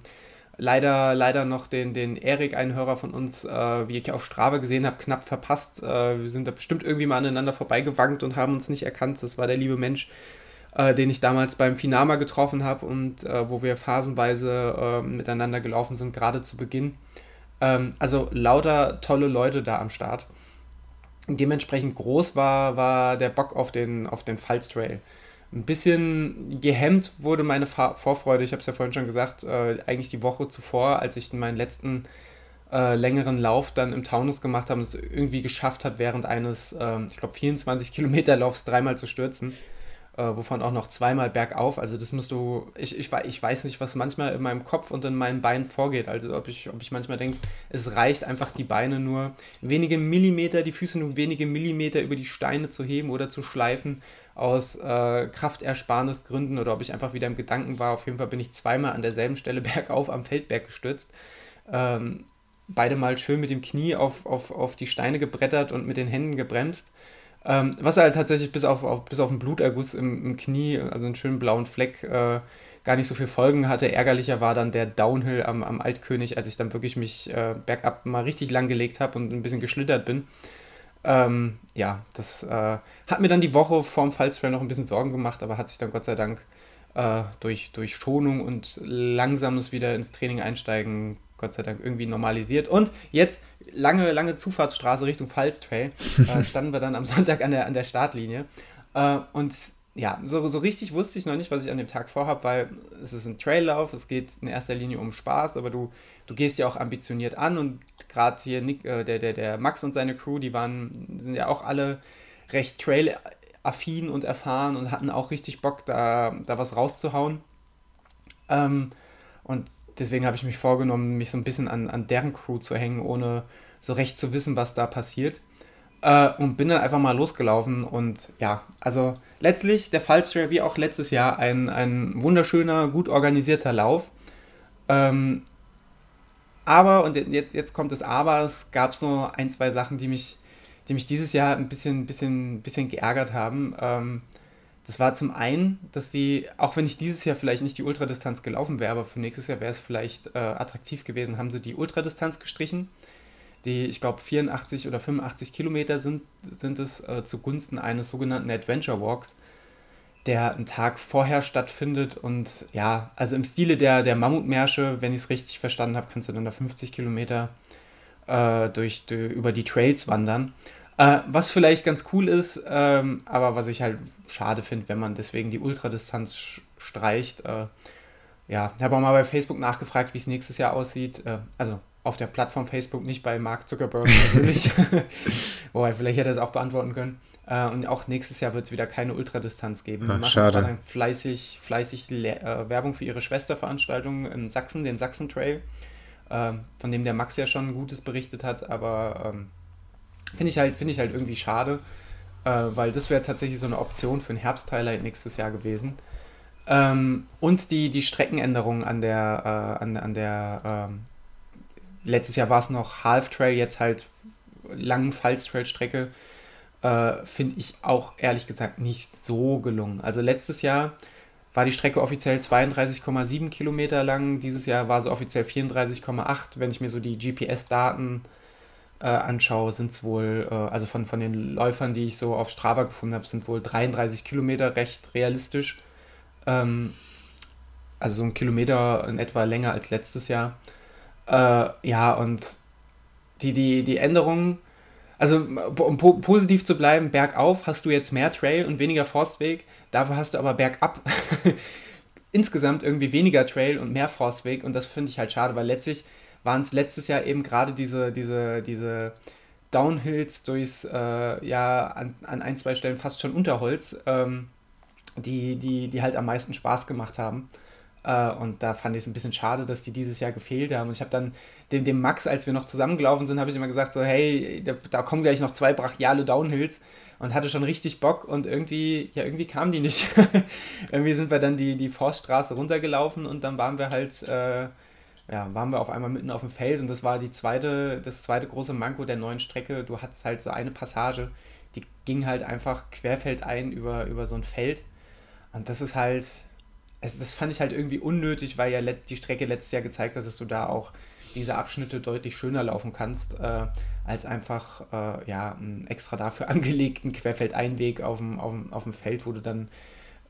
leider, leider noch den, den Erik, einen Hörer von uns, äh, wie ich auf Strave gesehen habe, knapp verpasst. Äh, wir sind da bestimmt irgendwie mal aneinander vorbeigewankt und haben uns nicht erkannt. Das war der liebe Mensch, äh, den ich damals beim Finama getroffen habe und äh, wo wir phasenweise miteinander gelaufen sind, gerade zu Beginn. Ähm, also lauter tolle Leute da am Start dementsprechend groß war, war der Bock auf den, auf den Falstrail. Ein bisschen gehemmt wurde meine Vorfreude, ich habe es ja vorhin schon gesagt, äh, eigentlich die Woche zuvor, als ich meinen letzten äh, längeren Lauf dann im Taunus gemacht habe und es irgendwie geschafft hat, während eines, äh, ich glaube, 24 Kilometer Laufs dreimal zu stürzen äh, wovon auch noch zweimal bergauf. Also das musst du, ich, ich, ich weiß nicht, was manchmal in meinem Kopf und in meinen Beinen vorgeht. Also ob ich, ob ich manchmal denke, es reicht einfach die Beine nur wenige Millimeter, die Füße nur wenige Millimeter über die Steine zu heben oder zu schleifen aus äh, Kraftersparnisgründen oder ob ich einfach wieder im Gedanken war. Auf jeden Fall bin ich zweimal an derselben Stelle bergauf am Feldberg gestürzt. Ähm, beide mal schön mit dem Knie auf, auf, auf die Steine gebrettert und mit den Händen gebremst. Ähm, was halt tatsächlich bis auf, auf, bis auf einen Bluterguss im, im, Knie, also einen schönen blauen Fleck, äh, gar nicht so viel Folgen hatte. Ärgerlicher war dann der Downhill am, am Altkönig, als ich dann wirklich mich äh, bergab mal richtig lang gelegt habe und ein bisschen geschlittert bin. Ähm, ja, das äh, hat mir dann die Woche vorm Fallstrail noch ein bisschen Sorgen gemacht, aber hat sich dann Gott sei Dank äh, durch, durch Schonung und langsames wieder ins Training einsteigen Gott sei Dank irgendwie normalisiert. Und jetzt lange, lange Zufahrtsstraße Richtung Pfalztrail. äh, standen wir dann am Sonntag an der, an der Startlinie. Äh, und ja, so, so richtig wusste ich noch nicht, was ich an dem Tag vorhabe, weil es ist ein Traillauf, es geht in erster Linie um Spaß, aber du, du gehst ja auch ambitioniert an und gerade hier Nick, äh, der, der, der Max und seine Crew, die waren, sind ja auch alle recht trail-affin und erfahren und hatten auch richtig Bock, da, da was rauszuhauen. Ähm, und deswegen habe ich mich vorgenommen, mich so ein bisschen an, an deren Crew zu hängen, ohne so recht zu wissen, was da passiert. Äh, und bin dann einfach mal losgelaufen. Und ja, also letztlich der Fallstrail wie auch letztes Jahr ein, ein wunderschöner, gut organisierter Lauf. Ähm, aber, und jetzt, jetzt kommt das Aber, es gab so ein, zwei Sachen, die mich, die mich dieses Jahr ein bisschen, bisschen, bisschen geärgert haben. Ähm, das war zum einen, dass die, auch wenn ich dieses Jahr vielleicht nicht die Ultradistanz gelaufen wäre, aber für nächstes Jahr wäre es vielleicht äh, attraktiv gewesen, haben sie die Ultradistanz gestrichen. Die, ich glaube, 84 oder 85 Kilometer sind, sind es äh, zugunsten eines sogenannten Adventure Walks, der einen Tag vorher stattfindet. Und ja, also im Stile der, der Mammutmärsche, wenn ich es richtig verstanden habe, kannst du dann da 50 Kilometer äh, durch, durch, über die Trails wandern. Äh, was vielleicht ganz cool ist, ähm, aber was ich halt schade finde, wenn man deswegen die Ultradistanz streicht. Äh, ja, ich habe auch mal bei Facebook nachgefragt, wie es nächstes Jahr aussieht. Äh, also auf der Plattform Facebook, nicht bei Mark Zuckerberg natürlich. Wobei, vielleicht hätte er es auch beantworten können. Äh, und auch nächstes Jahr wird es wieder keine Ultradistanz geben. Ach, machen zwar dann fleißig, fleißig äh, Werbung für ihre Schwesterveranstaltung in Sachsen, den Sachsen Trail, äh, von dem der Max ja schon Gutes berichtet hat, aber ähm, Finde ich, halt, find ich halt irgendwie schade, äh, weil das wäre tatsächlich so eine Option für ein Herbst-Highlight nächstes Jahr gewesen. Ähm, und die, die Streckenänderungen an der, äh, an, an der ähm, letztes Jahr war es noch Half Trail, jetzt halt langen Falls-Trail-Strecke, äh, finde ich auch ehrlich gesagt nicht so gelungen. Also letztes Jahr war die Strecke offiziell 32,7 Kilometer lang, dieses Jahr war sie offiziell 34,8. Wenn ich mir so die GPS-Daten äh, anschaue, sind es wohl, äh, also von, von den Läufern, die ich so auf Strava gefunden habe, sind wohl 33 Kilometer recht realistisch. Ähm, also so ein Kilometer in etwa länger als letztes Jahr. Äh, ja, und die, die, die Änderungen, also um po positiv zu bleiben, bergauf hast du jetzt mehr Trail und weniger Forstweg, dafür hast du aber bergab insgesamt irgendwie weniger Trail und mehr Forstweg und das finde ich halt schade, weil letztlich waren es letztes Jahr eben gerade diese, diese, diese Downhills durchs, äh, ja, an, an ein, zwei Stellen fast schon Unterholz, ähm, die, die, die halt am meisten Spaß gemacht haben. Äh, und da fand ich es ein bisschen schade, dass die dieses Jahr gefehlt haben. Und ich habe dann dem, dem Max, als wir noch zusammengelaufen sind, habe ich immer gesagt, so, hey, da, da, kommen gleich noch zwei brachiale Downhills und hatte schon richtig Bock und irgendwie, ja, irgendwie kamen die nicht. irgendwie sind wir dann die, die Forststraße runtergelaufen und dann waren wir halt äh, ja, waren wir auf einmal mitten auf dem Feld und das war die zweite, das zweite große Manko der neuen Strecke. Du hattest halt so eine Passage, die ging halt einfach querfeldein über, über so ein Feld. Und das ist halt, also das fand ich halt irgendwie unnötig, weil ja die Strecke letztes Jahr gezeigt hat, dass du da auch diese Abschnitte deutlich schöner laufen kannst, äh, als einfach äh, ja, einen extra dafür angelegten Querfeldeinweg auf dem, auf dem, auf dem Feld, wo du dann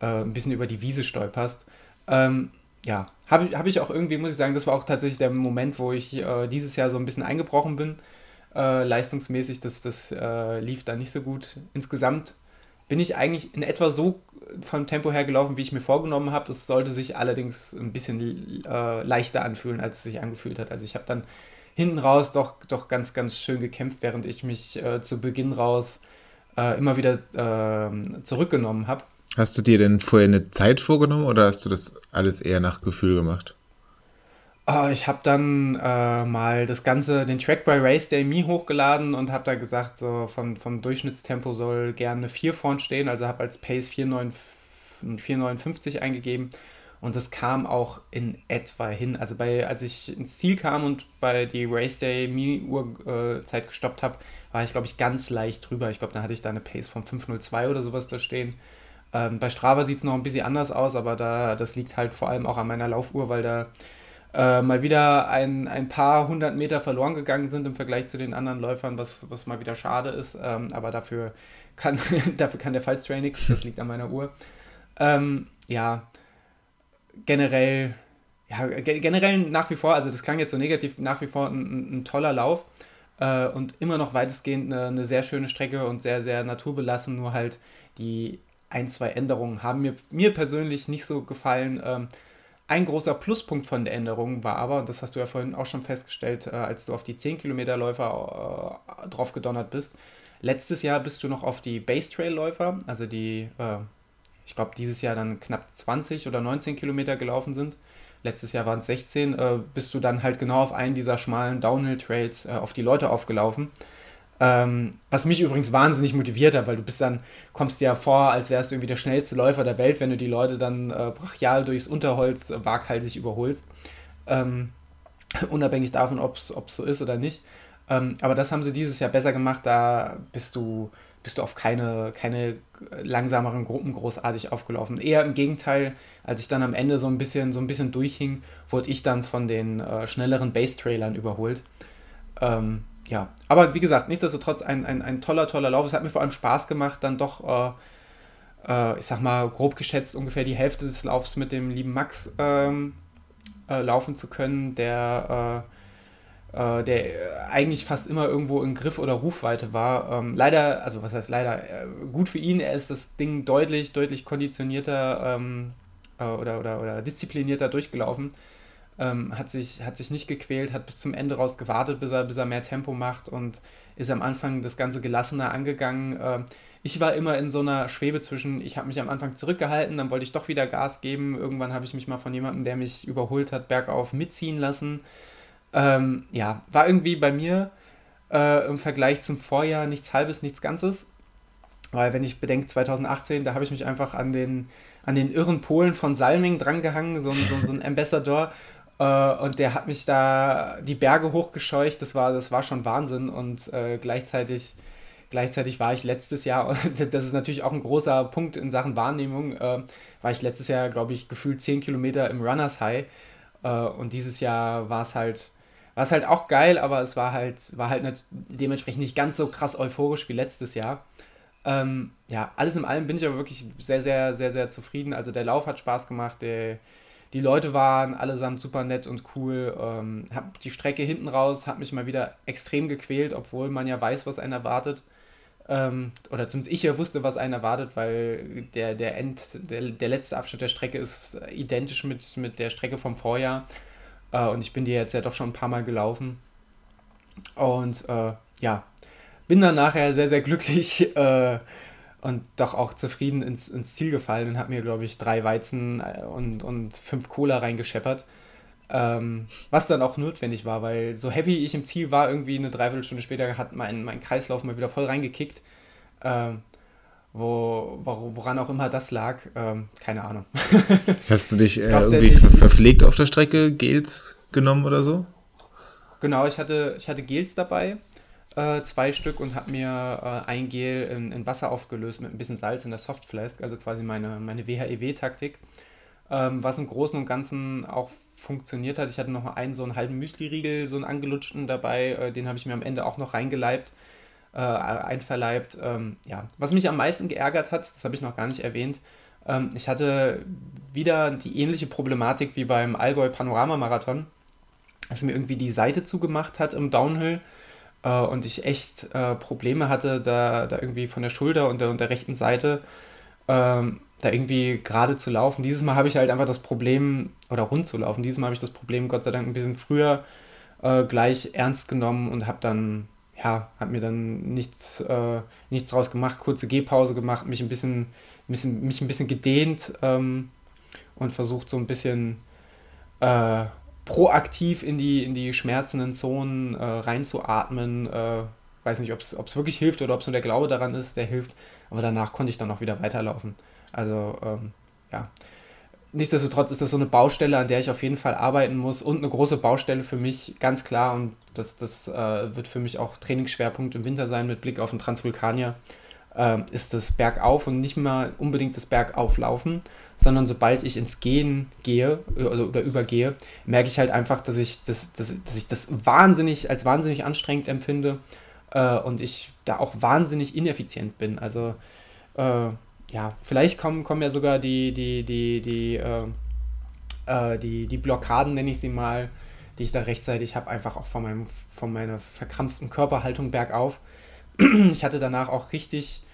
äh, ein bisschen über die Wiese stolperst. Ähm, ja, habe hab ich auch irgendwie, muss ich sagen, das war auch tatsächlich der Moment, wo ich äh, dieses Jahr so ein bisschen eingebrochen bin. Äh, leistungsmäßig, das, das äh, lief da nicht so gut. Insgesamt bin ich eigentlich in etwa so vom Tempo her gelaufen, wie ich mir vorgenommen habe. Es sollte sich allerdings ein bisschen äh, leichter anfühlen, als es sich angefühlt hat. Also ich habe dann hinten raus doch, doch ganz, ganz schön gekämpft, während ich mich äh, zu Beginn raus äh, immer wieder ähm, zurückgenommen habe. Hast du dir denn vorher eine Zeit vorgenommen oder hast du das alles eher nach Gefühl gemacht? Oh, ich habe dann äh, mal das Ganze, den Track by Race Day Me hochgeladen und habe da gesagt, so vom, vom Durchschnittstempo soll gerne eine 4 vorn stehen, also habe als Pace 4,59 eingegeben und das kam auch in etwa hin. Also bei, als ich ins Ziel kam und bei die Race Day Me Uhrzeit äh, gestoppt habe, war ich glaube ich ganz leicht drüber. Ich glaube, da hatte ich da eine Pace von 5,02 oder sowas da stehen. Ähm, bei Strava sieht es noch ein bisschen anders aus, aber da, das liegt halt vor allem auch an meiner Laufuhr, weil da äh, mal wieder ein, ein paar hundert Meter verloren gegangen sind im Vergleich zu den anderen Läufern, was, was mal wieder schade ist. Ähm, aber dafür kann, dafür kann der Fallstrail nichts, das liegt an meiner Uhr. Ähm, ja, generell, ja, generell nach wie vor, also das klang jetzt so negativ, nach wie vor ein, ein, ein toller Lauf äh, und immer noch weitestgehend eine, eine, sehr schöne Strecke und sehr, sehr naturbelassen, nur halt die ein, zwei Änderungen haben mir, mir persönlich nicht so gefallen. Ähm, ein großer Pluspunkt von der Änderung war aber, und das hast du ja vorhin auch schon festgestellt, äh, als du auf die 10 Kilometer Läufer äh, drauf gedonnert bist. Letztes Jahr bist du noch auf die Base Trail Läufer, also die, äh, ich glaube, dieses Jahr dann knapp 20 oder 19 Kilometer gelaufen sind. Letztes Jahr waren es 16, äh, bist du dann halt genau auf einen dieser schmalen Downhill Trails äh, auf die Leute aufgelaufen. Ähm, was mich übrigens wahnsinnig motiviert hat, weil du bist dann, kommst dir ja vor, als wärst du irgendwie der schnellste Läufer der Welt, wenn du die Leute dann äh, brachial durchs Unterholz äh, waghalsig überholst. Ähm, unabhängig davon, ob es so ist oder nicht. Ähm, aber das haben sie dieses Jahr besser gemacht, da bist du, bist du auf keine, keine langsameren Gruppen großartig aufgelaufen. Eher im Gegenteil, als ich dann am Ende so ein bisschen, so ein bisschen durchhing, wurde ich dann von den äh, schnelleren Base-Trailern überholt. Ähm, ja, aber wie gesagt, nichtsdestotrotz ein, ein, ein toller, toller Lauf. Es hat mir vor allem Spaß gemacht, dann doch, äh, äh, ich sag mal, grob geschätzt ungefähr die Hälfte des Laufs mit dem lieben Max ähm, äh, laufen zu können, der, äh, äh, der eigentlich fast immer irgendwo in Griff- oder Rufweite war. Ähm, leider, also was heißt leider, äh, gut für ihn, er ist das Ding deutlich, deutlich konditionierter ähm, oder, oder, oder disziplinierter durchgelaufen ähm, hat, sich, hat sich nicht gequält, hat bis zum Ende raus gewartet, bis er, bis er mehr Tempo macht und ist am Anfang das Ganze gelassener angegangen. Ähm, ich war immer in so einer Schwebe zwischen, ich habe mich am Anfang zurückgehalten, dann wollte ich doch wieder Gas geben. Irgendwann habe ich mich mal von jemandem, der mich überholt hat, bergauf mitziehen lassen. Ähm, ja, war irgendwie bei mir äh, im Vergleich zum Vorjahr nichts Halbes, nichts Ganzes. Weil wenn ich bedenke, 2018, da habe ich mich einfach an den, an den irren Polen von Salming drangehangen, so, so, so ein Ambassador und der hat mich da die Berge hochgescheucht. Das war, das war schon Wahnsinn. Und äh, gleichzeitig, gleichzeitig war ich letztes Jahr, und das ist natürlich auch ein großer Punkt in Sachen Wahrnehmung, äh, war ich letztes Jahr, glaube ich, gefühlt 10 Kilometer im Runners High. Äh, und dieses Jahr war es halt. War es halt auch geil, aber es war halt, war halt dementsprechend nicht ganz so krass euphorisch wie letztes Jahr. Ähm, ja, alles in allem bin ich aber wirklich sehr, sehr, sehr, sehr zufrieden. Also der Lauf hat Spaß gemacht, der, die Leute waren allesamt super nett und cool. Ähm, hab die Strecke hinten raus, hat mich mal wieder extrem gequält, obwohl man ja weiß, was einen erwartet. Ähm, oder zumindest ich ja wusste, was einen erwartet, weil der, der, End, der, der letzte Abschnitt der Strecke ist identisch mit, mit der Strecke vom Vorjahr. Äh, und ich bin die jetzt ja doch schon ein paar Mal gelaufen. Und äh, ja, bin dann nachher sehr, sehr glücklich. Äh, und doch auch zufrieden ins, ins Ziel gefallen und habe mir, glaube ich, drei Weizen äh, und, und fünf Cola reingescheppert. Ähm, was dann auch notwendig war, weil so happy ich im Ziel war, irgendwie eine Dreiviertelstunde später hat mein, mein Kreislauf mal wieder voll reingekickt. Ähm, wo, woran auch immer das lag, ähm, keine Ahnung. Hast du dich äh, glaub, irgendwie ver verpflegt auf der Strecke, Gels genommen oder so? Genau, ich hatte, ich hatte Gels dabei äh, zwei Stück und habe mir äh, ein Gel in, in, Wasser aufgelöst mit ein bisschen Salz in der Softflask, also quasi meine, meine WHEW-Taktik, ähm, was im Großen und Ganzen auch funktioniert hat. Ich hatte noch einen so einen halben Müsli-Riegel, so einen angelutschten dabei, äh, den habe ich mir am Ende auch noch reingeleibt, äh, einverleibt. Ähm, ja, was mich am meisten geärgert hat, das habe ich noch gar nicht erwähnt, ähm, ich hatte wieder die ähnliche Problematik wie beim Allgäu Panorama Marathon, dass mir irgendwie die Seite zugemacht hat im Downhill äh, und ich echt äh, Probleme hatte, da, da irgendwie von der Schulter und der, und der rechten Seite ähm, da irgendwie gerade zu laufen. Dieses Mal habe ich halt einfach das Problem, oder rund zu laufen, dieses Mal habe ich das Problem Gott sei Dank ein bisschen früher äh, gleich ernst genommen und habe dann, ja, habe mir dann nichts, äh, nichts draus gemacht, kurze Gehpause gemacht, mich ein bisschen, bisschen, mich ein bisschen gedehnt ähm, und versucht so ein bisschen äh, proaktiv in die, in die schmerzenden Zonen äh, reinzuatmen. Äh, weiß nicht, ob es wirklich hilft oder ob es nur der Glaube daran ist, der hilft. Aber danach konnte ich dann auch wieder weiterlaufen. Also, ähm, ja. Nichtsdestotrotz ist das so eine Baustelle, an der ich auf jeden Fall arbeiten muss und eine große Baustelle für mich, ganz klar. Und das, das äh, wird für mich auch Trainingsschwerpunkt im Winter sein mit Blick auf den Transvulkanier äh, ist das Bergauf und nicht mal unbedingt das Bergauflaufen, sondern sobald ich ins Gehen gehe also, oder übergehe, merke ich halt einfach, dass ich das, dass, dass ich das wahnsinnig als wahnsinnig anstrengend empfinde äh, und ich da auch wahnsinnig ineffizient bin. Also äh, ja, vielleicht kommen, kommen ja sogar die, die, die, die, äh, äh die, die Blockaden, nenne ich sie mal, die ich da rechtzeitig habe, einfach auch von, meinem, von meiner verkrampften Körperhaltung bergauf. Ich hatte danach auch richtig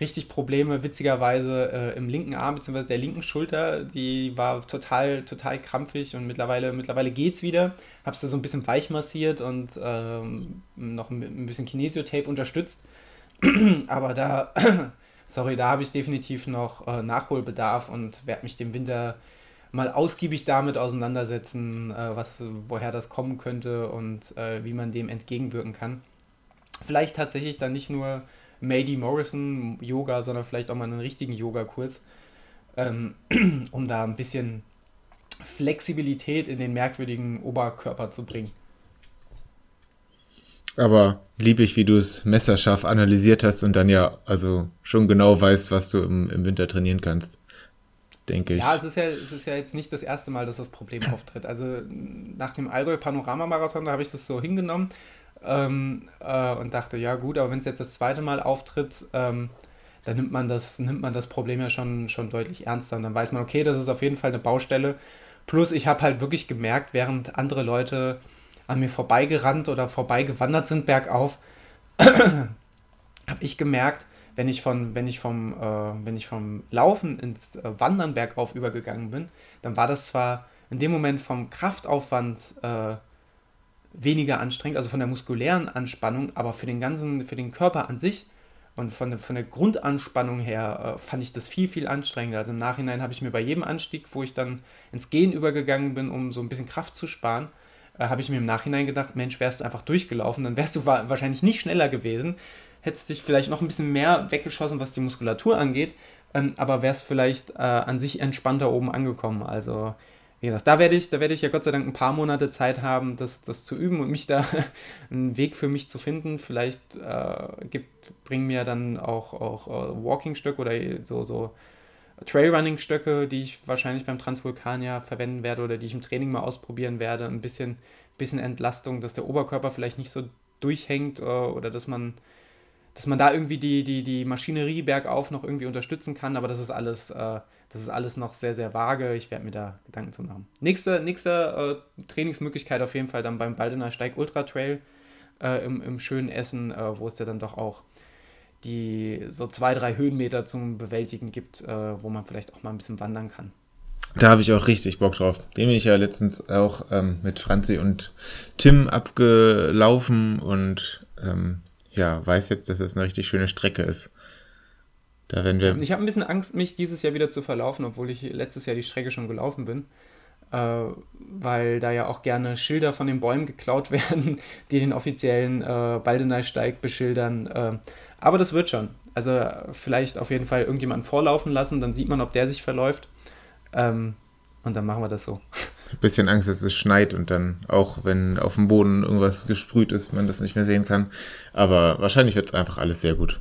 richtig Probleme, witzigerweise äh, im linken Arm bzw. der linken Schulter. Die war total, total krampfig und mittlerweile, mittlerweile es wieder. Hab's da so ein bisschen weich massiert und ähm, noch ein bisschen Kinesiotape unterstützt. Aber da, sorry, da habe ich definitiv noch äh, Nachholbedarf und werde mich dem Winter mal ausgiebig damit auseinandersetzen, äh, was, woher das kommen könnte und äh, wie man dem entgegenwirken kann. Vielleicht tatsächlich dann nicht nur Mady Morrison Yoga, sondern vielleicht auch mal einen richtigen Yogakurs, ähm, um da ein bisschen Flexibilität in den merkwürdigen Oberkörper zu bringen. Aber lieb ich, wie du es messerscharf analysiert hast und dann ja also schon genau weißt, was du im, im Winter trainieren kannst denke ich. Ja, es ist ja, es ist ja jetzt nicht das erste Mal, dass das Problem auftritt. Also nach dem Allgäu Panorama-Marathon, da habe ich das so hingenommen ähm, äh, und dachte, ja gut, aber wenn es jetzt das zweite Mal auftritt, ähm, dann nimmt man das, nimmt man das Problem ja schon, schon deutlich ernster und dann weiß man, okay, das ist auf jeden Fall eine Baustelle. Plus ich habe halt wirklich gemerkt, während andere Leute an mir vorbeigerannt oder vorbeigewandert sind bergauf, habe ich gemerkt, wenn ich, von, wenn ich, vom, äh, wenn ich vom Laufen ins äh, Wandern bergauf übergegangen bin, dann war das zwar in dem Moment vom Kraftaufwand äh, weniger anstrengend, also von der muskulären Anspannung, aber für den ganzen, für den Körper an sich und von, von der Grundanspannung her äh, fand ich das viel, viel anstrengender. Also im Nachhinein habe ich mir bei jedem Anstieg, wo ich dann ins Gehen übergegangen bin, um so ein bisschen Kraft zu sparen, äh, habe ich mir im Nachhinein gedacht, Mensch, wärst du einfach durchgelaufen, dann wärst du wahrscheinlich nicht schneller gewesen, hättest dich vielleicht noch ein bisschen mehr weggeschossen, was die Muskulatur angeht, ähm, aber wärst vielleicht äh, an sich entspannter oben angekommen. Also, wie gesagt, da werde ich, da werde ich ja Gott sei Dank ein paar Monate Zeit haben, das, das zu üben und mich da einen Weg für mich zu finden. Vielleicht äh, gibt, bringen mir dann auch, auch uh, Walking-Stöcke oder so, so Trailrunning-Stöcke, die ich wahrscheinlich beim Transvulkanier verwenden werde oder die ich im Training mal ausprobieren werde. Ein bisschen, bisschen Entlastung, dass der Oberkörper vielleicht nicht so durchhängt uh, oder dass man dass man da irgendwie die, die, die Maschinerie bergauf noch irgendwie unterstützen kann, aber das ist alles, äh, das ist alles noch sehr, sehr vage. Ich werde mir da Gedanken zu machen. Nächste, nächste äh, Trainingsmöglichkeit auf jeden Fall dann beim Baldener Steig Ultra Trail äh, im, im schönen Essen, äh, wo es ja dann doch auch die so zwei, drei Höhenmeter zum Bewältigen gibt, äh, wo man vielleicht auch mal ein bisschen wandern kann. Da habe ich auch richtig Bock drauf. Den bin ich ja letztens auch ähm, mit Franzi und Tim abgelaufen und ähm, ja, weiß jetzt, dass es eine richtig schöne Strecke ist. Da werden wir. Ich habe ein bisschen Angst, mich dieses Jahr wieder zu verlaufen, obwohl ich letztes Jahr die Strecke schon gelaufen bin. Äh, weil da ja auch gerne Schilder von den Bäumen geklaut werden, die den offiziellen äh, Baldeneysteig beschildern. Äh, aber das wird schon. Also vielleicht auf jeden Fall irgendjemanden vorlaufen lassen, dann sieht man, ob der sich verläuft. Ähm, und dann machen wir das so. Ein bisschen Angst, dass es schneit und dann auch, wenn auf dem Boden irgendwas gesprüht ist, man das nicht mehr sehen kann. Aber wahrscheinlich wird es einfach alles sehr gut.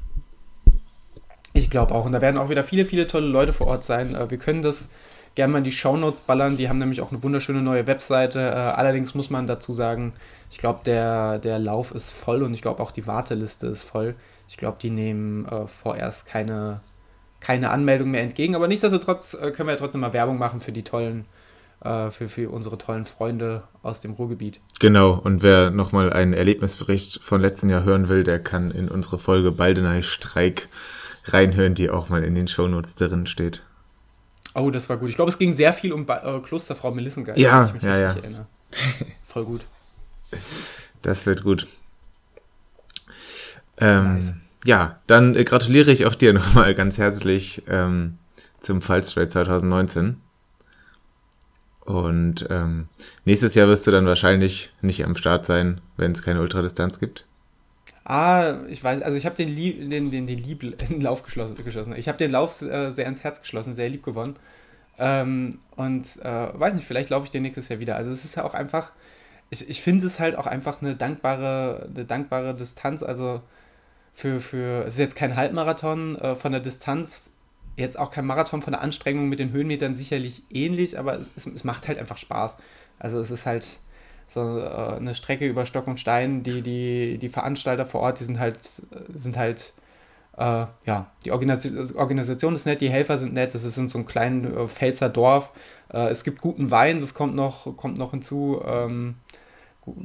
Ich glaube auch. Und da werden auch wieder viele, viele tolle Leute vor Ort sein. Äh, wir können das gerne mal in die Shownotes ballern. Die haben nämlich auch eine wunderschöne neue Webseite. Äh, allerdings muss man dazu sagen, ich glaube, der, der Lauf ist voll und ich glaube auch die Warteliste ist voll. Ich glaube, die nehmen äh, vorerst keine keine Anmeldung mehr entgegen. Aber nichtsdestotrotz äh, können wir ja trotzdem mal Werbung machen für die tollen, äh, für, für unsere tollen Freunde aus dem Ruhrgebiet. Genau, und wer nochmal einen Erlebnisbericht von letzten Jahr hören will, der kann in unsere Folge Baldenei Streik reinhören, die auch mal in den Shownotes drin steht. Oh, das war gut. Ich glaube, es ging sehr viel um ba äh, Klosterfrau Melissengeist. Ja, ich mich ja, ja. Erinnere. Voll gut. Das wird gut. Ähm, nice ja, dann äh, gratuliere ich auch dir nochmal ganz herzlich ähm, zum Fallstraight 2019. Und ähm, nächstes Jahr wirst du dann wahrscheinlich nicht am Start sein, wenn es keine Ultradistanz gibt. Ah, ich weiß, also ich habe den, lieb, den, den, den, lieb, den Lauf geschlossen. Ich habe den Lauf äh, sehr ins Herz geschlossen, sehr lieb gewonnen. Ähm, und äh, weiß nicht, vielleicht laufe ich den nächstes Jahr wieder. Also es ist ja auch einfach, ich, ich finde es halt auch einfach eine dankbare, eine dankbare Distanz. Also für, für, es ist jetzt kein Halbmarathon äh, von der Distanz, jetzt auch kein Marathon von der Anstrengung mit den Höhenmetern sicherlich ähnlich, aber es, es, es macht halt einfach Spaß. Also es ist halt so äh, eine Strecke über Stock und Stein, die, die, die Veranstalter vor Ort, die sind halt, sind halt, äh, ja, die Organisation, Organisation ist nett, die Helfer sind nett, es ist in so einem kleinen äh, Pfälzer Dorf, äh, es gibt guten Wein, das kommt noch, kommt noch hinzu, ähm,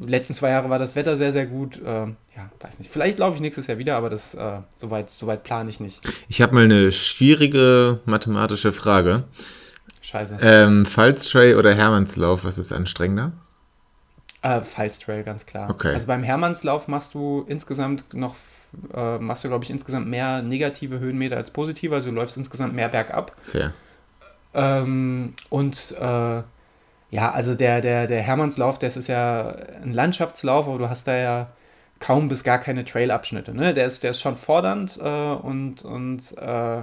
letzten zwei Jahre war das Wetter sehr, sehr gut. Äh, ja, weiß nicht. Vielleicht laufe ich nächstes Jahr wieder, aber das äh, soweit, soweit plane ich nicht. Ich habe mal eine schwierige mathematische Frage. Scheiße. Ähm, Pfalztrail oder Hermannslauf, was ist anstrengender? Äh, Pfalztrail, ganz klar. Okay. Also beim Hermannslauf machst du insgesamt noch, äh, machst du, glaube ich, insgesamt mehr negative Höhenmeter als positive. Also du läufst insgesamt mehr bergab. Fair. Ähm, und äh, ja, also der, der, der Hermannslauf, das ist ja ein Landschaftslauf, aber du hast da ja kaum bis gar keine Trailabschnitte. Ne? Der, ist, der ist schon fordernd äh, und, und äh,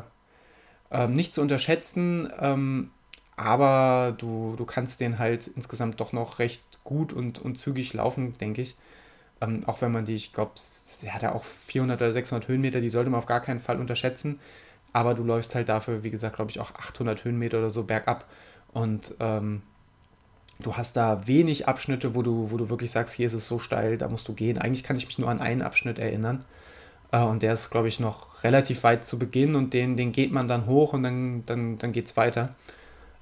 äh, nicht zu unterschätzen, ähm, aber du, du kannst den halt insgesamt doch noch recht gut und, und zügig laufen, denke ich. Ähm, auch wenn man die, ich glaube, der hat ja auch 400 oder 600 Höhenmeter, die sollte man auf gar keinen Fall unterschätzen. Aber du läufst halt dafür, wie gesagt, glaube ich, auch 800 Höhenmeter oder so bergab. Und ähm, du hast da wenig Abschnitte, wo du, wo du wirklich sagst, hier ist es so steil, da musst du gehen. Eigentlich kann ich mich nur an einen Abschnitt erinnern. Äh, und der ist, glaube ich, noch relativ weit zu Beginn und den, den geht man dann hoch und dann, dann, dann geht es weiter.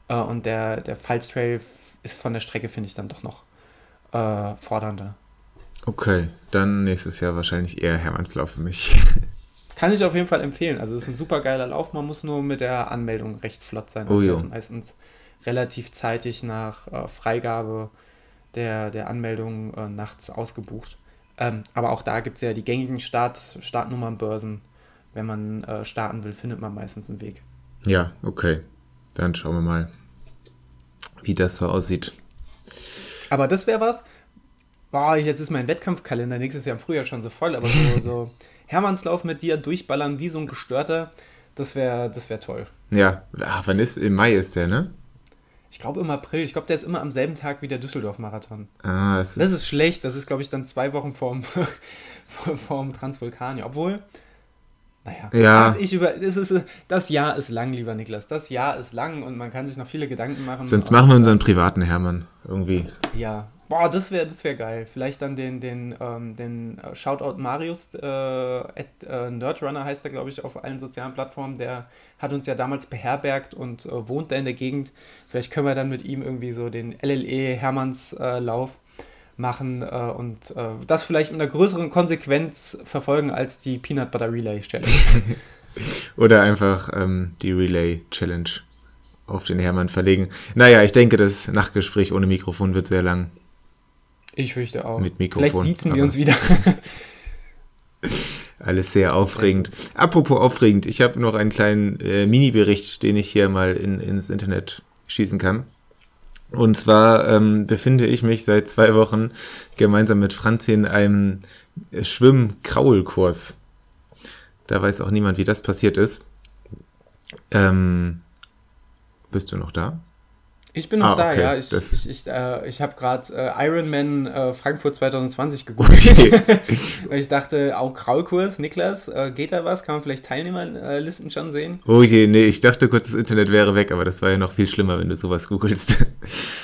Äh, und der, der Pfalztrail ist von der Strecke, finde ich, dann doch noch äh, fordernder. Okay, dann nächstes Jahr wahrscheinlich eher Hermannslauf für mich. Kann ich auf jeden Fall empfehlen. Also es ist ein super geiler Lauf. Man muss nur mit der Anmeldung recht flott sein. Oh Also das ist meistens relativ zeitig nach äh, Freigabe der, der Anmeldung äh, nachts ausgebucht. Ähm, aber auch da gibt es ja die gängigen Start, Startnummernbörsen. Wenn man äh, starten will, findet man meistens einen Weg. Ja, okay. Dann schauen wir mal, wie das so aussieht. Aber das wäre was. Boah, jetzt ist mein Wettkampfkalender nächstes Jahr im Frühjahr schon so voll, aber so, so Hermannslauf mit dir durchballern wie so ein Gestörter, das wäre das wär toll. Ja, ah, wann ist? Im Mai ist der, ne? Ich glaube im April. Ich glaube, der ist immer am selben Tag wie der Düsseldorf-Marathon. Ah, es Das ist schlecht. Das ist, glaube ich, dann zwei Wochen vorm, vorm Transvulkanier. Obwohl, naja, Ja. Ich über, das, ist, das Jahr ist lang, lieber Niklas. Das Jahr ist lang und man kann sich noch viele Gedanken machen. Sonst machen wir unseren privaten Hermann irgendwie. Ja. Boah, das wäre das wär geil. Vielleicht dann den, den, ähm, den äh, Shoutout Marius, äh, at, äh, Nerdrunner heißt er, glaube ich, auf allen sozialen Plattformen. Der hat uns ja damals beherbergt und äh, wohnt da in der Gegend. Vielleicht können wir dann mit ihm irgendwie so den LLE Hermanns äh, machen äh, und äh, das vielleicht mit einer größeren Konsequenz verfolgen als die Peanut Butter Relay Challenge. Oder einfach ähm, die Relay Challenge auf den Hermann verlegen. Naja, ich denke, das Nachgespräch ohne Mikrofon wird sehr lang. Ich fürchte auch. Mit Mikrofon, Vielleicht siezen wir uns wieder. Alles sehr aufregend. Apropos aufregend, ich habe noch einen kleinen äh, Mini-Bericht, den ich hier mal in, ins Internet schießen kann. Und zwar ähm, befinde ich mich seit zwei Wochen gemeinsam mit Franzi in einem Schwimm-Kraulkurs. Da weiß auch niemand, wie das passiert ist. Ähm, bist du noch da? Ich bin noch Ah, da, okay, ja. Ich, das- ich, ich, äh, ich habe gerade äh, Ironman äh, Frankfurt 2020 gegoogelt. Okay. Ich dachte, auch Kraulkurs, Niklas, äh, geht da was? Kann man vielleicht Teilnehmerlisten schon sehen? Oh je, nee, ich dachte kurz, das Internet wäre weg, aber das war ja noch viel schlimmer, wenn du sowas googelst.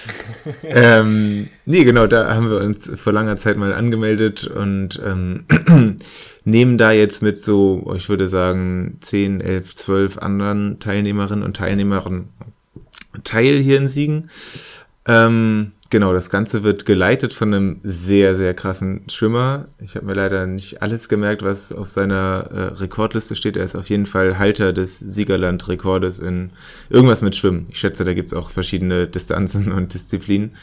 ähm, nee, genau, da haben wir uns vor langer Zeit mal angemeldet und ähm, nehmen da jetzt mit so, ich würde sagen, 10, 11, 12 anderen Teilnehmerinnen und Teilnehmern teil hier in Siegen. Ähm, genau, das Ganze wird geleitet von einem sehr, sehr krassen Schwimmer. Ich habe mir leider nicht alles gemerkt, was auf seiner äh, Rekordliste steht. Er ist auf jeden Fall Halter des Siegerland-Rekordes in irgendwas mit Schwimmen. Ich schätze, da gibt's auch verschiedene Distanzen und Disziplinen.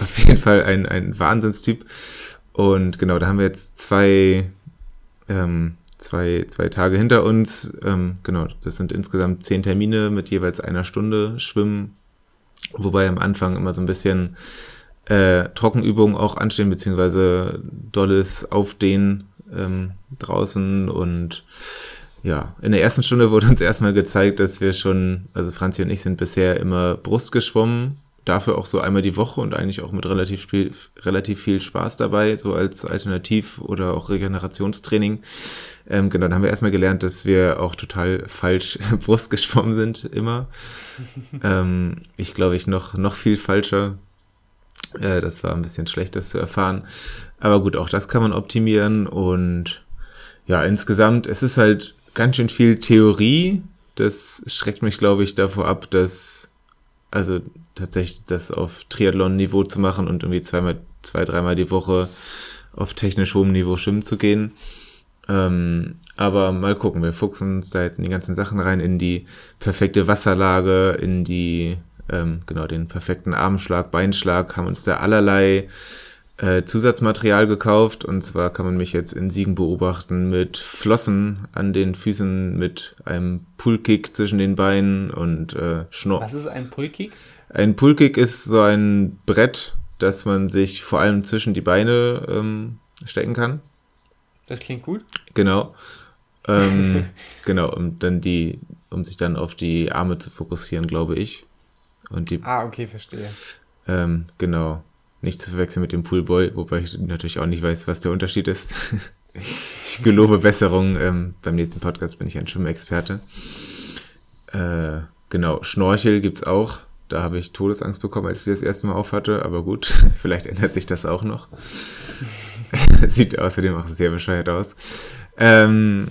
Auf jeden Fall ein, ein Wahnsinnstyp. Und genau, da haben wir jetzt zwei, ähm, zwei, zwei Tage hinter uns. Ähm, genau, das sind insgesamt zehn Termine mit jeweils einer Stunde Schwimmen. Wobei am Anfang immer so ein bisschen äh, Trockenübungen auch anstehen, beziehungsweise dolles Aufdehnen ähm, draußen. Und ja, in der ersten Stunde wurde uns erstmal gezeigt, dass wir schon, also Franzi und ich sind bisher immer Brust geschwommen, dafür auch so einmal die Woche und eigentlich auch mit relativ viel, relativ viel Spaß dabei, so als Alternativ- oder auch Regenerationstraining. Ähm, genau, dann haben wir erstmal gelernt, dass wir auch total falsch Brust geschwommen sind, immer. ähm, ich glaube, ich noch, noch viel falscher. Äh, das war ein bisschen schlecht, das zu erfahren. Aber gut, auch das kann man optimieren und ja, insgesamt, es ist halt ganz schön viel Theorie. Das schreckt mich, glaube ich, davor ab, dass, also tatsächlich das auf Triathlon-Niveau zu machen und irgendwie zweimal zwei, dreimal die Woche auf technisch hohem Niveau schwimmen zu gehen. Ähm, aber mal gucken, wir fuchsen uns da jetzt in die ganzen Sachen rein, in die perfekte Wasserlage, in die, ähm, genau, den perfekten Armschlag, Beinschlag, haben uns da allerlei äh, Zusatzmaterial gekauft. Und zwar kann man mich jetzt in Siegen beobachten mit Flossen an den Füßen, mit einem Pullkick zwischen den Beinen und äh, Schnorr. Was ist ein Pullkick? Ein Pullkick ist so ein Brett, das man sich vor allem zwischen die Beine ähm, stecken kann. Das klingt gut. Genau. Ähm, genau, um dann die, um sich dann auf die Arme zu fokussieren, glaube ich. Und die, ah, okay, verstehe. Ähm, genau. Nicht zu verwechseln mit dem Poolboy, wobei ich natürlich auch nicht weiß, was der Unterschied ist. ich gelobe Besserung. Ähm, beim nächsten Podcast bin ich ein Schwimmexperte. Äh, genau, Schnorchel gibt's auch. Da habe ich Todesangst bekommen, als ich das erste Mal aufhatte. Aber gut, vielleicht ändert sich das auch noch. Sieht außerdem auch sehr bescheuert aus. Ähm,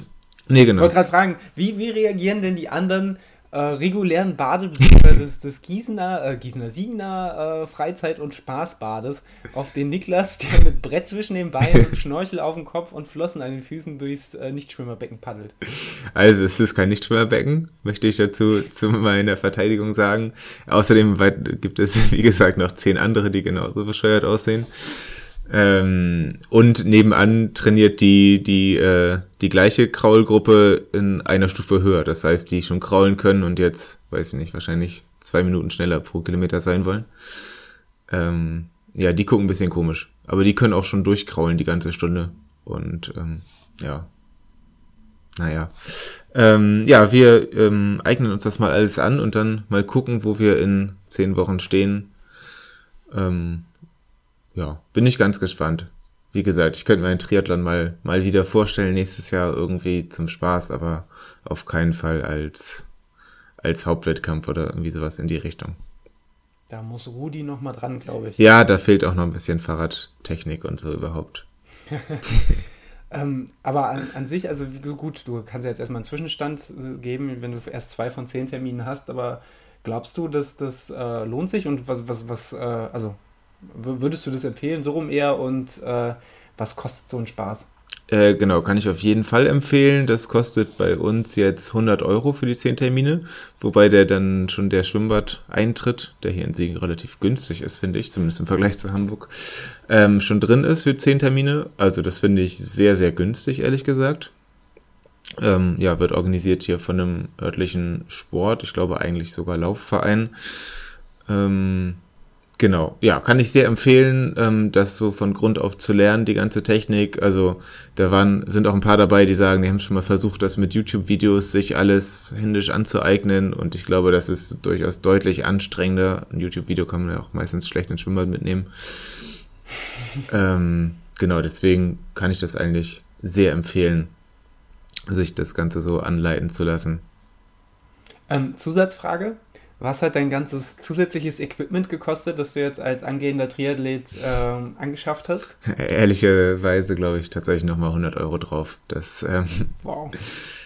nee, genau. Ich wollte gerade fragen, wie, wie reagieren denn die anderen äh, regulären Badebesucher des, des Gießener, äh, Gießener Siegener äh, Freizeit- und Spaßbades auf den Niklas, der mit Brett zwischen den Beinen und Schnorchel auf dem Kopf und Flossen an den Füßen durchs äh, Nichtschwimmerbecken paddelt. Also es ist kein Nichtschwimmerbecken, möchte ich dazu zu meiner Verteidigung sagen. Außerdem gibt es, wie gesagt, noch zehn andere, die genauso bescheuert aussehen. Ähm, und nebenan trainiert die, die, äh, die gleiche Kraulgruppe in einer Stufe höher. Das heißt, die schon kraulen können und jetzt, weiß ich nicht, wahrscheinlich zwei Minuten schneller pro Kilometer sein wollen. Ähm, ja, die gucken ein bisschen komisch. Aber die können auch schon durchkraulen die ganze Stunde. Und ähm, ja. Naja. Ähm, ja, wir ähm, eignen uns das mal alles an und dann mal gucken, wo wir in zehn Wochen stehen. Ähm, ja, bin ich ganz gespannt. Wie gesagt, ich könnte mir einen Triathlon mal, mal wieder vorstellen, nächstes Jahr irgendwie zum Spaß, aber auf keinen Fall als, als Hauptwettkampf oder irgendwie sowas in die Richtung. Da muss Rudi noch mal dran, glaube ich. Ja, da fehlt auch noch ein bisschen Fahrradtechnik und so überhaupt. ähm, aber an, an, sich, also gut, du kannst ja jetzt erstmal einen Zwischenstand äh, geben, wenn du erst zwei von zehn Terminen hast, aber glaubst du, dass das äh, lohnt sich und was, was, was, äh, also Würdest du das empfehlen, so rum eher? Und äh, was kostet so ein Spaß? Äh, genau, kann ich auf jeden Fall empfehlen. Das kostet bei uns jetzt 100 Euro für die 10 Termine, wobei der dann schon der Schwimmbad-Eintritt, der hier in Siegen relativ günstig ist, finde ich, zumindest im Vergleich zu Hamburg, ähm, schon drin ist für 10 Termine. Also das finde ich sehr, sehr günstig, ehrlich gesagt. Ähm, ja, wird organisiert hier von einem örtlichen Sport, ich glaube eigentlich sogar Laufverein. Ähm, Genau, ja, kann ich sehr empfehlen, ähm, das so von Grund auf zu lernen, die ganze Technik. Also da waren, sind auch ein paar dabei, die sagen, die haben schon mal versucht, das mit YouTube-Videos sich alles händisch anzueignen und ich glaube, das ist durchaus deutlich anstrengender. Ein YouTube-Video kann man ja auch meistens schlecht ins Schwimmbad mitnehmen. ähm, genau, deswegen kann ich das eigentlich sehr empfehlen, sich das Ganze so anleiten zu lassen. Ähm, Zusatzfrage, was hat dein ganzes zusätzliches Equipment gekostet, das du jetzt als angehender Triathlet ähm, angeschafft hast? Ehrlicherweise glaube ich tatsächlich nochmal 100 Euro drauf. Das, ähm, wow.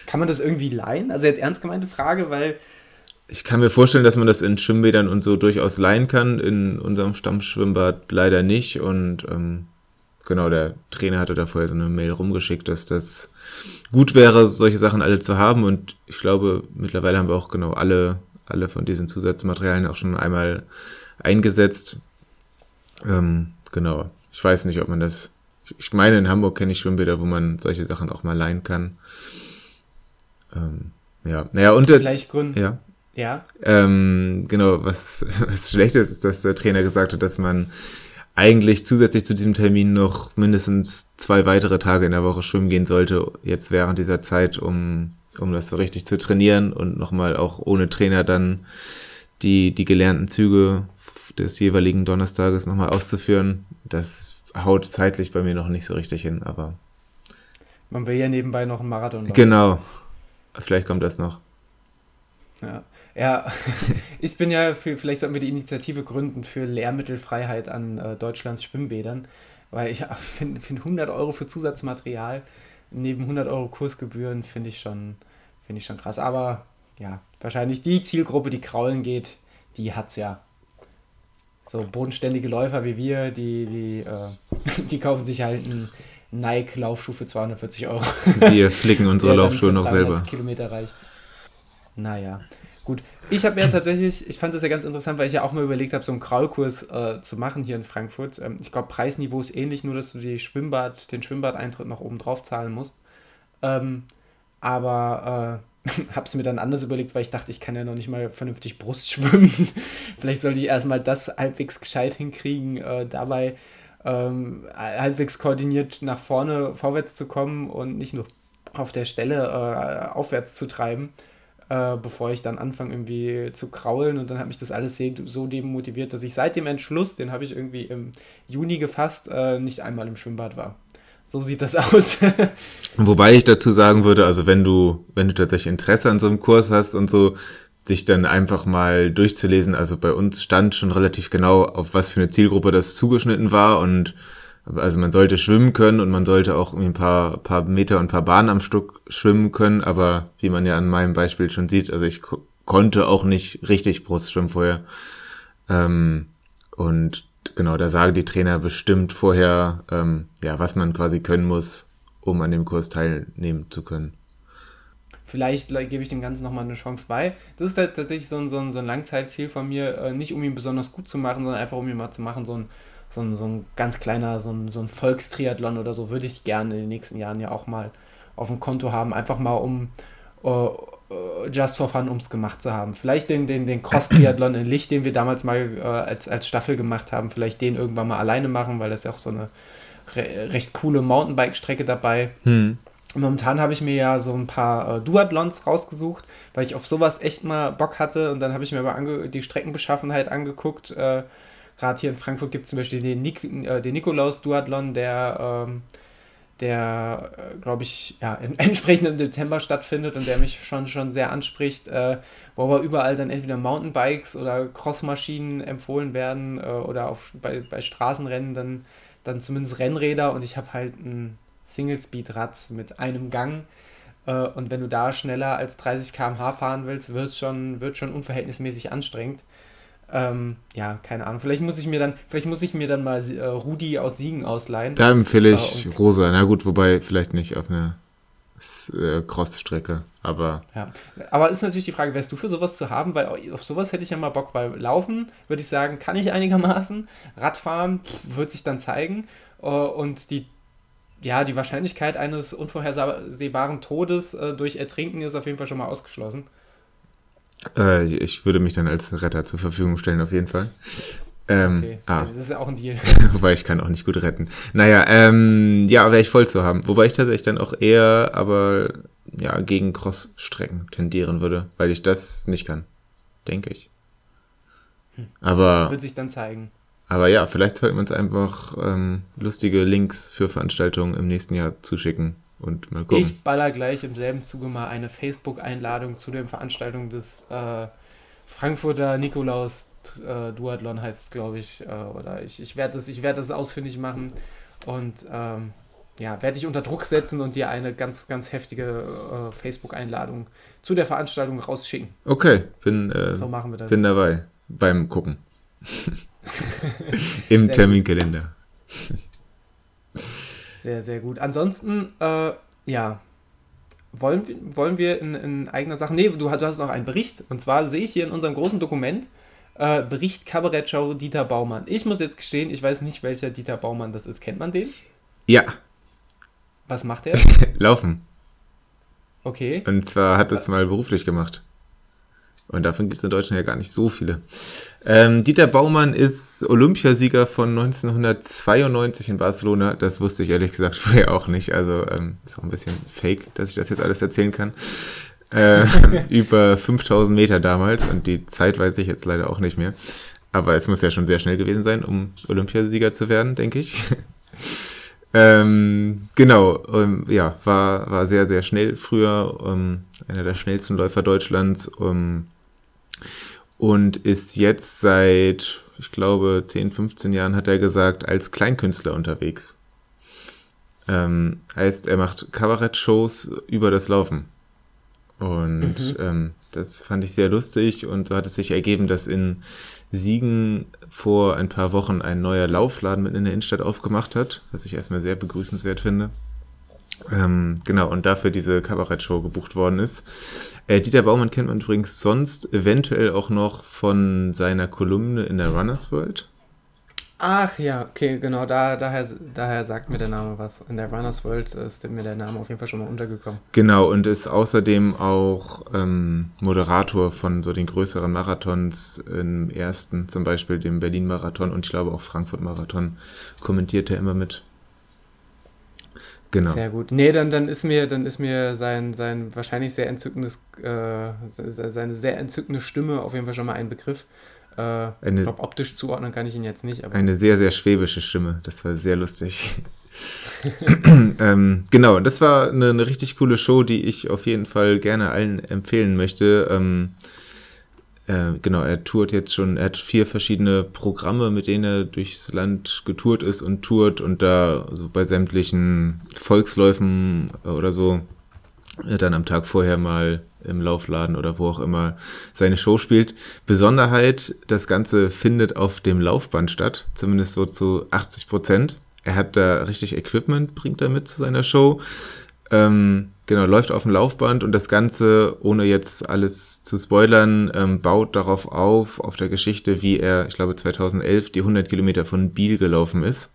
Kann man das irgendwie leihen? Also jetzt ernst gemeinte Frage, weil... Ich kann mir vorstellen, dass man das in Schwimmbädern und so durchaus leihen kann. In unserem Stammschwimmbad leider nicht. Und ähm, genau, der Trainer hatte da vorher so eine Mail rumgeschickt, dass das gut wäre, solche Sachen alle zu haben. Und ich glaube, mittlerweile haben wir auch genau alle alle von diesen Zusatzmaterialien auch schon einmal eingesetzt. Ähm, genau. Ich weiß nicht, ob man das. Ich meine, in Hamburg kenne ich Schwimmbäder, wo man solche Sachen auch mal leihen kann. Ähm, ja, naja, und. Vielleicht Grund. Ja. Ja. Ähm, genau, was, was schlecht ist, ist, dass der Trainer gesagt hat, dass man eigentlich zusätzlich zu diesem Termin noch mindestens zwei weitere Tage in der Woche schwimmen gehen sollte, jetzt während dieser Zeit, um um das so richtig zu trainieren und nochmal auch ohne Trainer dann die, die gelernten Züge des jeweiligen Donnerstages nochmal auszuführen. Das haut zeitlich bei mir noch nicht so richtig hin, aber. Man will ja nebenbei noch einen Marathon machen. Genau. Vielleicht kommt das noch. Ja. Ja, ich bin ja für, vielleicht sollten wir die Initiative gründen für Lehrmittelfreiheit an äh, Deutschlands Schwimmbädern, weil ich finde find 100 Euro für Zusatzmaterial neben 100 Euro Kursgebühren finde ich schon, finde ich schon krass. Aber ja, wahrscheinlich die Zielgruppe, die kraulen geht, die hat es ja. so bodenständige Läufer wie wir, die, die, äh, die kaufen sich halt einen Nike-Laufschuh für 240 Euro. Wir flicken unsere Laufschuhe noch selber. Kilometer reicht. Naja, gut. Ich habe ja tatsächlich, ich fand das ja ganz interessant, weil ich ja auch mal überlegt habe, so einen Kraulkurs äh, zu machen hier in Frankfurt. Ähm, ich glaube, Preisniveau ist ähnlich, nur dass du die Schwimmbad, den Schwimmbadeintritt noch oben drauf zahlen musst. Ähm, aber äh, habe es mir dann anders überlegt, weil ich dachte, ich kann ja noch nicht mal vernünftig Brust schwimmen. Vielleicht sollte ich erstmal das halbwegs gescheit hinkriegen, äh, dabei ähm, halbwegs koordiniert nach vorne vorwärts zu kommen und nicht nur auf der Stelle äh, aufwärts zu treiben, äh, bevor ich dann anfange irgendwie zu kraulen und dann hat mich das alles so demotiviert, dass ich seit dem Entschluss, den habe ich irgendwie im Juni gefasst, äh, nicht einmal im Schwimmbad war. So sieht das aus. Wobei ich dazu sagen würde, also wenn du, wenn du tatsächlich Interesse an so einem Kurs hast und so, sich dann einfach mal durchzulesen. Also bei uns stand schon relativ genau, auf was für eine Zielgruppe das zugeschnitten war und also man sollte schwimmen können und man sollte auch ein paar, paar Meter und ein paar Bahnen am Stück schwimmen können, aber wie man ja an meinem Beispiel schon sieht, also ich konnte auch nicht richtig Brust schwimmen vorher. Ähm, und genau, da sagen die Trainer bestimmt vorher, ähm, ja, was man quasi können muss, um an dem Kurs teilnehmen zu können. Vielleicht gebe ich dem Ganzen nochmal eine Chance bei. Das ist halt tatsächlich so ein, so ein, so ein Langzeitziel von mir, äh, nicht um ihn besonders gut zu machen, sondern einfach um ihn mal zu machen, so ein, so ein, so ein ganz kleiner, so ein, so ein Volkstriathlon oder so, würde ich gerne in den nächsten Jahren ja auch mal auf dem Konto haben, einfach mal um uh, just for fun, um es gemacht zu haben. Vielleicht den, den, den Cross-Triathlon in Licht, den wir damals mal uh, als, als Staffel gemacht haben, vielleicht den irgendwann mal alleine machen, weil das ist ja auch so eine re recht coole Mountainbike-Strecke dabei. Hm. Momentan habe ich mir ja so ein paar äh, Duathlons rausgesucht, weil ich auf sowas echt mal Bock hatte und dann habe ich mir aber die Streckenbeschaffenheit angeguckt. Äh, Gerade hier in Frankfurt gibt es zum Beispiel den, Nik äh, den Nikolaus-Duathlon, der, ähm, der äh, glaube ich, ja, in, entsprechend im Dezember stattfindet und der mich schon, schon sehr anspricht, äh, wo aber überall dann entweder Mountainbikes oder Crossmaschinen empfohlen werden äh, oder auf, bei, bei Straßenrennen dann, dann zumindest Rennräder und ich habe halt ein Single-Speed-Rad mit einem Gang. Äh, und wenn du da schneller als 30 km/h fahren willst, wird es schon, wird schon unverhältnismäßig anstrengend. Ähm, ja, keine Ahnung. Vielleicht muss ich mir dann, vielleicht muss ich mir dann mal äh, Rudi aus Siegen ausleihen. Da empfehle ich äh, Rosa. Na gut, wobei vielleicht nicht auf eine äh, Cross-Strecke, aber. Ja, aber ist natürlich die Frage, wärst du für sowas zu haben? Weil auf sowas hätte ich ja mal Bock, weil Laufen, würde ich sagen, kann ich einigermaßen. Radfahren pff, wird sich dann zeigen. Uh, und die ja, die Wahrscheinlichkeit eines unvorhersehbaren Todes äh, durch Ertrinken ist auf jeden Fall schon mal ausgeschlossen. Äh, ich würde mich dann als Retter zur Verfügung stellen, auf jeden Fall. Ähm, okay, ah. das ist ja auch ein Deal. Wobei ich kann auch nicht gut retten. Naja, ähm, ja, wäre ich voll zu haben. Wobei ich tatsächlich dann auch eher, aber ja, gegen Cross-Strecken tendieren würde, weil ich das nicht kann. Denke ich. Hm. Aber. Wird sich dann zeigen. Aber ja, vielleicht sollten wir uns einfach ähm, lustige Links für Veranstaltungen im nächsten Jahr zuschicken und mal gucken. Ich baller gleich im selben Zuge mal eine Facebook-Einladung zu den Veranstaltungen des äh, Frankfurter Nikolaus äh, Duathlon heißt es, glaube ich. Äh, oder ich, ich werde das, werd das ausfindig machen und ähm, ja, werde dich unter Druck setzen und dir eine ganz, ganz heftige äh, Facebook-Einladung zu der Veranstaltung rausschicken. Okay, bin, äh, so machen wir das. bin dabei beim Gucken. Im Terminkalender. Sehr, sehr gut. Ansonsten, äh, ja, wollen, wollen wir in, in, eigener Sache. Nee, du, du hast auch einen Bericht. Und zwar sehe ich hier in unserem großen Dokument äh, Bericht Kabarettshow Dieter Baumann. Ich muss jetzt gestehen, ich weiß nicht, welcher Dieter Baumann das ist. Kennt man den? Ja. Was macht er? Laufen. Okay. Und zwar hat es mal beruflich gemacht. Und davon gibt es in Deutschland ja gar nicht so viele. Ähm, Dieter Baumann ist Olympiasieger von 1992 in Barcelona. Das wusste ich ehrlich gesagt vorher auch nicht. Also ähm, ist auch ein bisschen fake, dass ich das jetzt alles erzählen kann. Äh, über 5000 Meter damals und die Zeit weiß ich jetzt leider auch nicht mehr. Aber es muss ja schon sehr schnell gewesen sein, um Olympiasieger zu werden, denke ich. ähm, genau, ähm, ja, war, war sehr, sehr schnell früher, ähm, einer der schnellsten Läufer Deutschlands. Um, und ist jetzt seit, ich glaube, 10, 15 Jahren, hat er gesagt, als Kleinkünstler unterwegs. Ähm, heißt, er macht Kabarett-Shows über das Laufen. Und mhm. ähm, das fand ich sehr lustig und so hat es sich ergeben, dass in Siegen vor ein paar Wochen ein neuer Laufladen mitten in der Innenstadt aufgemacht hat, was ich erstmal sehr begrüßenswert finde. Ähm, genau, und dafür diese Kabarettshow gebucht worden ist. Äh, Dieter Baumann kennt man übrigens sonst eventuell auch noch von seiner Kolumne in der Runners World. Ach ja, okay, genau, da, daher, daher sagt mir der Name was. In der Runners World ist mir der Name auf jeden Fall schon mal untergekommen. Genau, und ist außerdem auch ähm, Moderator von so den größeren Marathons im ersten, zum Beispiel dem Berlin-Marathon und ich glaube auch Frankfurt-Marathon, kommentiert er immer mit. Genau. Sehr gut. Nee, dann, dann ist mir, dann ist mir sein, sein wahrscheinlich sehr entzückendes, äh, seine sehr entzückende Stimme auf jeden Fall schon mal ein Begriff. Äh, eine, ich glaube, optisch zuordnen kann ich ihn jetzt nicht. eine sehr, sehr schwäbische Stimme. Das war sehr lustig. ähm, genau, das war eine, eine, richtig coole Show, die ich auf jeden Fall gerne allen empfehlen möchte. Ähm, äh, genau, er tourt jetzt schon, er hat vier verschiedene Programme, mit denen er durchs Land getourt ist und tourt und da so bei sämtlichen Volksläufen oder so äh, dann am Tag vorher mal im Laufladen oder wo auch immer seine Show spielt. Besonderheit, das Ganze findet auf dem Laufband statt, zumindest so zu 80 Prozent. Er hat da richtig Equipment, bringt er mit zu seiner Show. Ähm, genau, läuft auf dem Laufband und das Ganze, ohne jetzt alles zu spoilern, ähm, baut darauf auf, auf der Geschichte, wie er, ich glaube 2011, die 100 Kilometer von Biel gelaufen ist.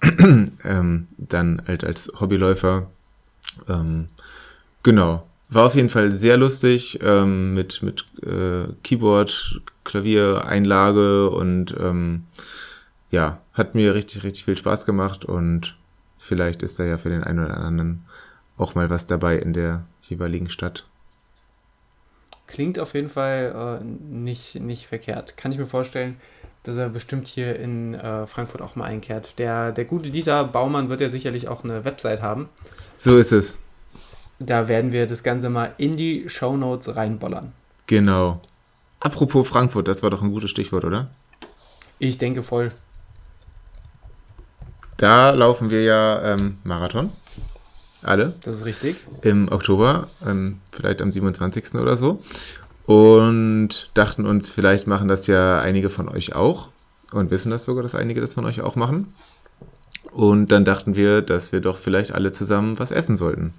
ähm, dann halt als Hobbyläufer. Ähm, genau. War auf jeden Fall sehr lustig, ähm, mit, mit äh, Keyboard, Klavier, Einlage und ähm, ja, hat mir richtig, richtig viel Spaß gemacht und vielleicht ist da ja für den einen oder anderen auch mal was dabei in der jeweiligen Stadt. Klingt auf jeden Fall äh, nicht, nicht verkehrt. Kann ich mir vorstellen, dass er bestimmt hier in äh, Frankfurt auch mal einkehrt. Der, der gute Dieter Baumann wird ja sicherlich auch eine Website haben. So ist es. Da werden wir das Ganze mal in die Show Notes reinbollern. Genau. Apropos Frankfurt, das war doch ein gutes Stichwort, oder? Ich denke voll. Da laufen wir ja ähm, Marathon alle. Das ist richtig. Im Oktober, ähm, vielleicht am 27. oder so. Und dachten uns, vielleicht machen das ja einige von euch auch. Und wissen das sogar, dass einige das von euch auch machen. Und dann dachten wir, dass wir doch vielleicht alle zusammen was essen sollten.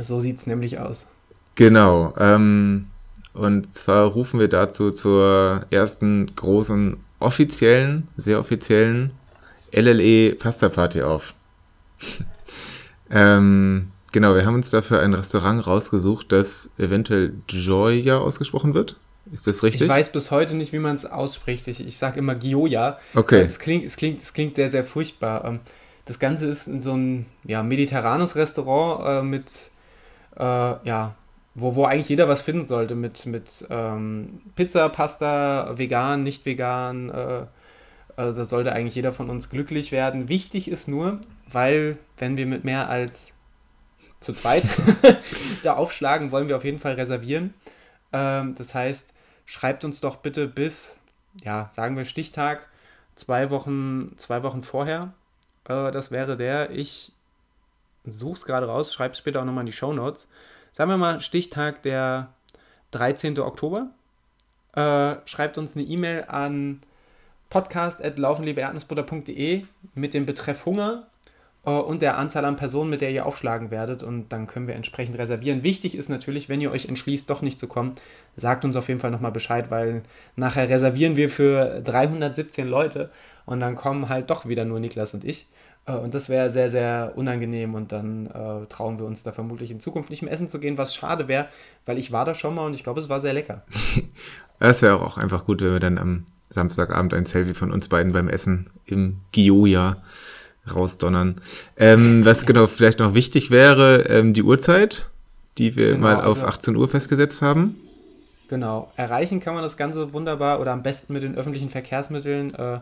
So sieht es nämlich aus. Genau. Ähm, und zwar rufen wir dazu zur ersten großen offiziellen, sehr offiziellen LLE Pasta Party auf. Ähm, genau, wir haben uns dafür ein Restaurant rausgesucht, das eventuell Gioia ausgesprochen wird. Ist das richtig? Ich weiß bis heute nicht, wie man es ausspricht. Ich, ich sage immer Gioia. Okay. Es klingt, es, klingt, es klingt sehr, sehr furchtbar. Ähm, das Ganze ist in so ein ja, mediterranes Restaurant äh, mit, äh, ja, wo, wo eigentlich jeder was finden sollte. Mit, mit ähm, Pizza, Pasta, vegan, nicht vegan. Äh, also da sollte eigentlich jeder von uns glücklich werden. Wichtig ist nur, weil wenn wir mit mehr als zu zweit da aufschlagen, wollen wir auf jeden Fall reservieren. Ähm, das heißt, schreibt uns doch bitte bis, ja, sagen wir Stichtag, zwei Wochen, zwei Wochen vorher. Äh, das wäre der. Ich suche es gerade raus, schreibe es später auch nochmal in die Show Notes. Sagen wir mal Stichtag der 13. Oktober. Äh, schreibt uns eine E-Mail an podcast.laufenliebeerdnussbutter.de mit dem Betreff Hunger äh, und der Anzahl an Personen, mit der ihr aufschlagen werdet und dann können wir entsprechend reservieren. Wichtig ist natürlich, wenn ihr euch entschließt, doch nicht zu kommen, sagt uns auf jeden Fall nochmal Bescheid, weil nachher reservieren wir für 317 Leute und dann kommen halt doch wieder nur Niklas und ich. Äh, und das wäre sehr, sehr unangenehm und dann äh, trauen wir uns da vermutlich in Zukunft nicht mehr essen zu gehen, was schade wäre, weil ich war da schon mal und ich glaube, es war sehr lecker. Es wäre auch einfach gut, wenn wir dann am Samstagabend ein Selfie von uns beiden beim Essen im Gioia rausdonnern. Ähm, was genau vielleicht noch wichtig wäre, ähm, die Uhrzeit, die wir genau, mal auf also, 18 Uhr festgesetzt haben. Genau. Erreichen kann man das Ganze wunderbar oder am besten mit den öffentlichen Verkehrsmitteln. Äh,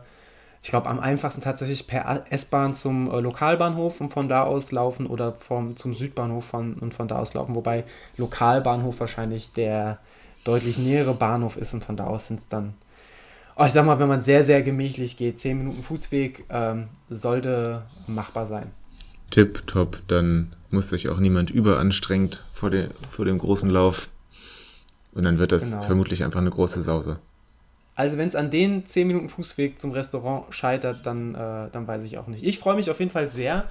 ich glaube, am einfachsten tatsächlich per S-Bahn zum äh, Lokalbahnhof und von da aus laufen oder vom, zum Südbahnhof von, und von da aus laufen. Wobei Lokalbahnhof wahrscheinlich der deutlich nähere Bahnhof ist und von da aus sind es dann oh, ich sag mal, wenn man sehr, sehr gemächlich geht, 10 Minuten Fußweg ähm, sollte machbar sein. Tipp, top, dann muss sich auch niemand überanstrengt vor, de, vor dem großen Lauf. Und dann wird das genau. vermutlich einfach eine große Sause. Also wenn es an den 10 Minuten Fußweg zum Restaurant scheitert, dann, äh, dann weiß ich auch nicht. Ich freue mich auf jeden Fall sehr.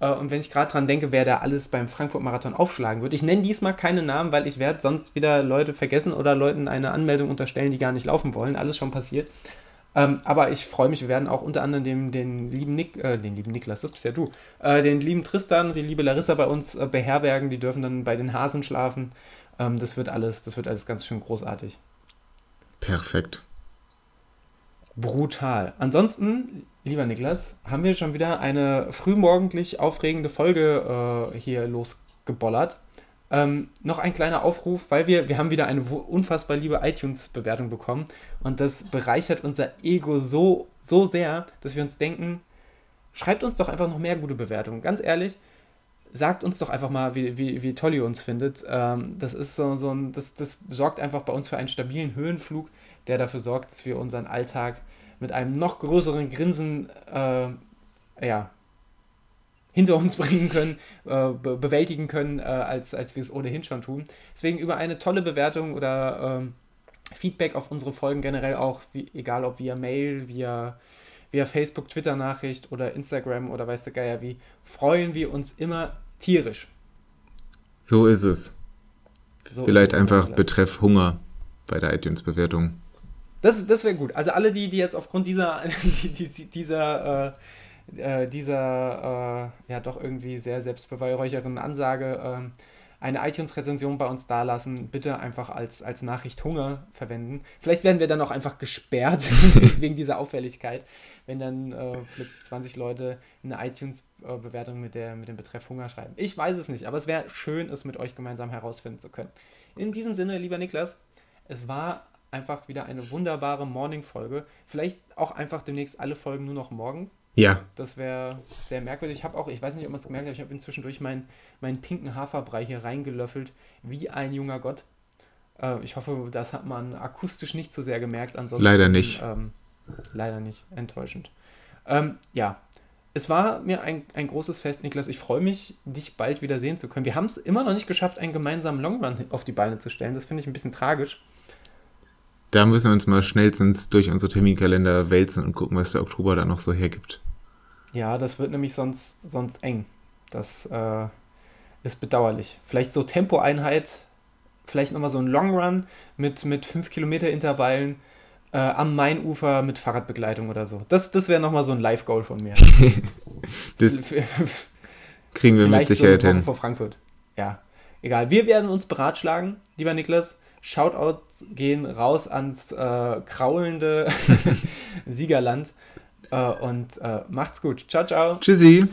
Äh, und wenn ich gerade dran denke, wer da alles beim Frankfurt-Marathon aufschlagen wird. Ich nenne diesmal keine Namen, weil ich werde sonst wieder Leute vergessen oder Leuten eine Anmeldung unterstellen, die gar nicht laufen wollen. Alles schon passiert. Ähm, aber ich freue mich, wir werden auch unter anderem den, den lieben Nick, äh, den lieben Niklas, das bist ja du, äh, den lieben Tristan und die liebe Larissa bei uns äh, beherbergen. Die dürfen dann bei den Hasen schlafen. Ähm, das wird alles, das wird alles ganz schön großartig. Perfekt. Brutal. Ansonsten, lieber Niklas, haben wir schon wieder eine frühmorgendlich aufregende Folge äh, hier losgebollert. Ähm, noch ein kleiner Aufruf, weil wir, wir haben wieder eine unfassbar liebe iTunes-Bewertung bekommen und das bereichert unser Ego so, so sehr, dass wir uns denken, schreibt uns doch einfach noch mehr gute Bewertungen. Ganz ehrlich, sagt uns doch einfach mal, wie, wie, wie toll ihr uns findet. Ähm, das ist so, so ein, das, das sorgt einfach bei uns für einen stabilen Höhenflug, der dafür sorgt, dass wir unseren Alltag mit einem noch größeren Grinsen äh, ja, hinter uns bringen können, äh, be bewältigen können, äh, als, als wir es ohnehin schon tun. Deswegen über eine tolle Bewertung oder ähm, Feedback auf unsere Folgen generell auch, wie, egal ob via Mail, via, via Facebook, Twitter-Nachricht oder Instagram oder weiß der Geier wie, freuen wir uns immer tierisch. So ist es. So Vielleicht ist einfach betreff Hunger bei der iTunes-Bewertung. Das, das wäre gut. Also alle, die, die jetzt aufgrund dieser, die, die, dieser äh, äh, dieser äh, ja doch irgendwie sehr selbstbeweihräuchernden Ansage äh, eine iTunes-Rezension bei uns dalassen, bitte einfach als, als Nachricht Hunger verwenden. Vielleicht werden wir dann auch einfach gesperrt wegen dieser Auffälligkeit, wenn dann äh, plötzlich 20 Leute eine iTunes-Bewertung mit, mit dem Betreff Hunger schreiben. Ich weiß es nicht, aber es wäre schön, es mit euch gemeinsam herausfinden zu können. In diesem Sinne, lieber Niklas, es war einfach wieder eine wunderbare Morning-Folge. Vielleicht auch einfach demnächst alle Folgen nur noch morgens. Ja. Das wäre sehr merkwürdig. Ich habe auch, ich weiß nicht, ob man es gemerkt hat, ich habe inzwischen durch meinen, meinen pinken Haferbrei hier reingelöffelt, wie ein junger Gott. Äh, ich hoffe, das hat man akustisch nicht so sehr gemerkt. Ansonsten, leider nicht. Ähm, leider nicht. Enttäuschend. Ähm, ja, es war mir ein, ein großes Fest, Niklas. Ich freue mich, dich bald wieder sehen zu können. Wir haben es immer noch nicht geschafft, einen gemeinsamen Longrun auf die Beine zu stellen. Das finde ich ein bisschen tragisch. Da müssen wir uns mal schnellstens durch unsere Terminkalender wälzen und gucken, was der Oktober da noch so hergibt. Ja, das wird nämlich sonst, sonst eng. Das äh, ist bedauerlich. Vielleicht so Tempoeinheit, vielleicht nochmal so ein Long Run mit, mit 5 Kilometer Intervallen äh, am Mainufer mit Fahrradbegleitung oder so. Das, das wäre nochmal so ein Live-Goal von mir. das kriegen wir mit Sicherheit so hin. Vor Frankfurt. Ja, egal. Wir werden uns beratschlagen, lieber Niklas. Shoutouts gehen raus ans äh, kraulende Siegerland. Äh, und äh, macht's gut. Ciao, ciao. Tschüssi.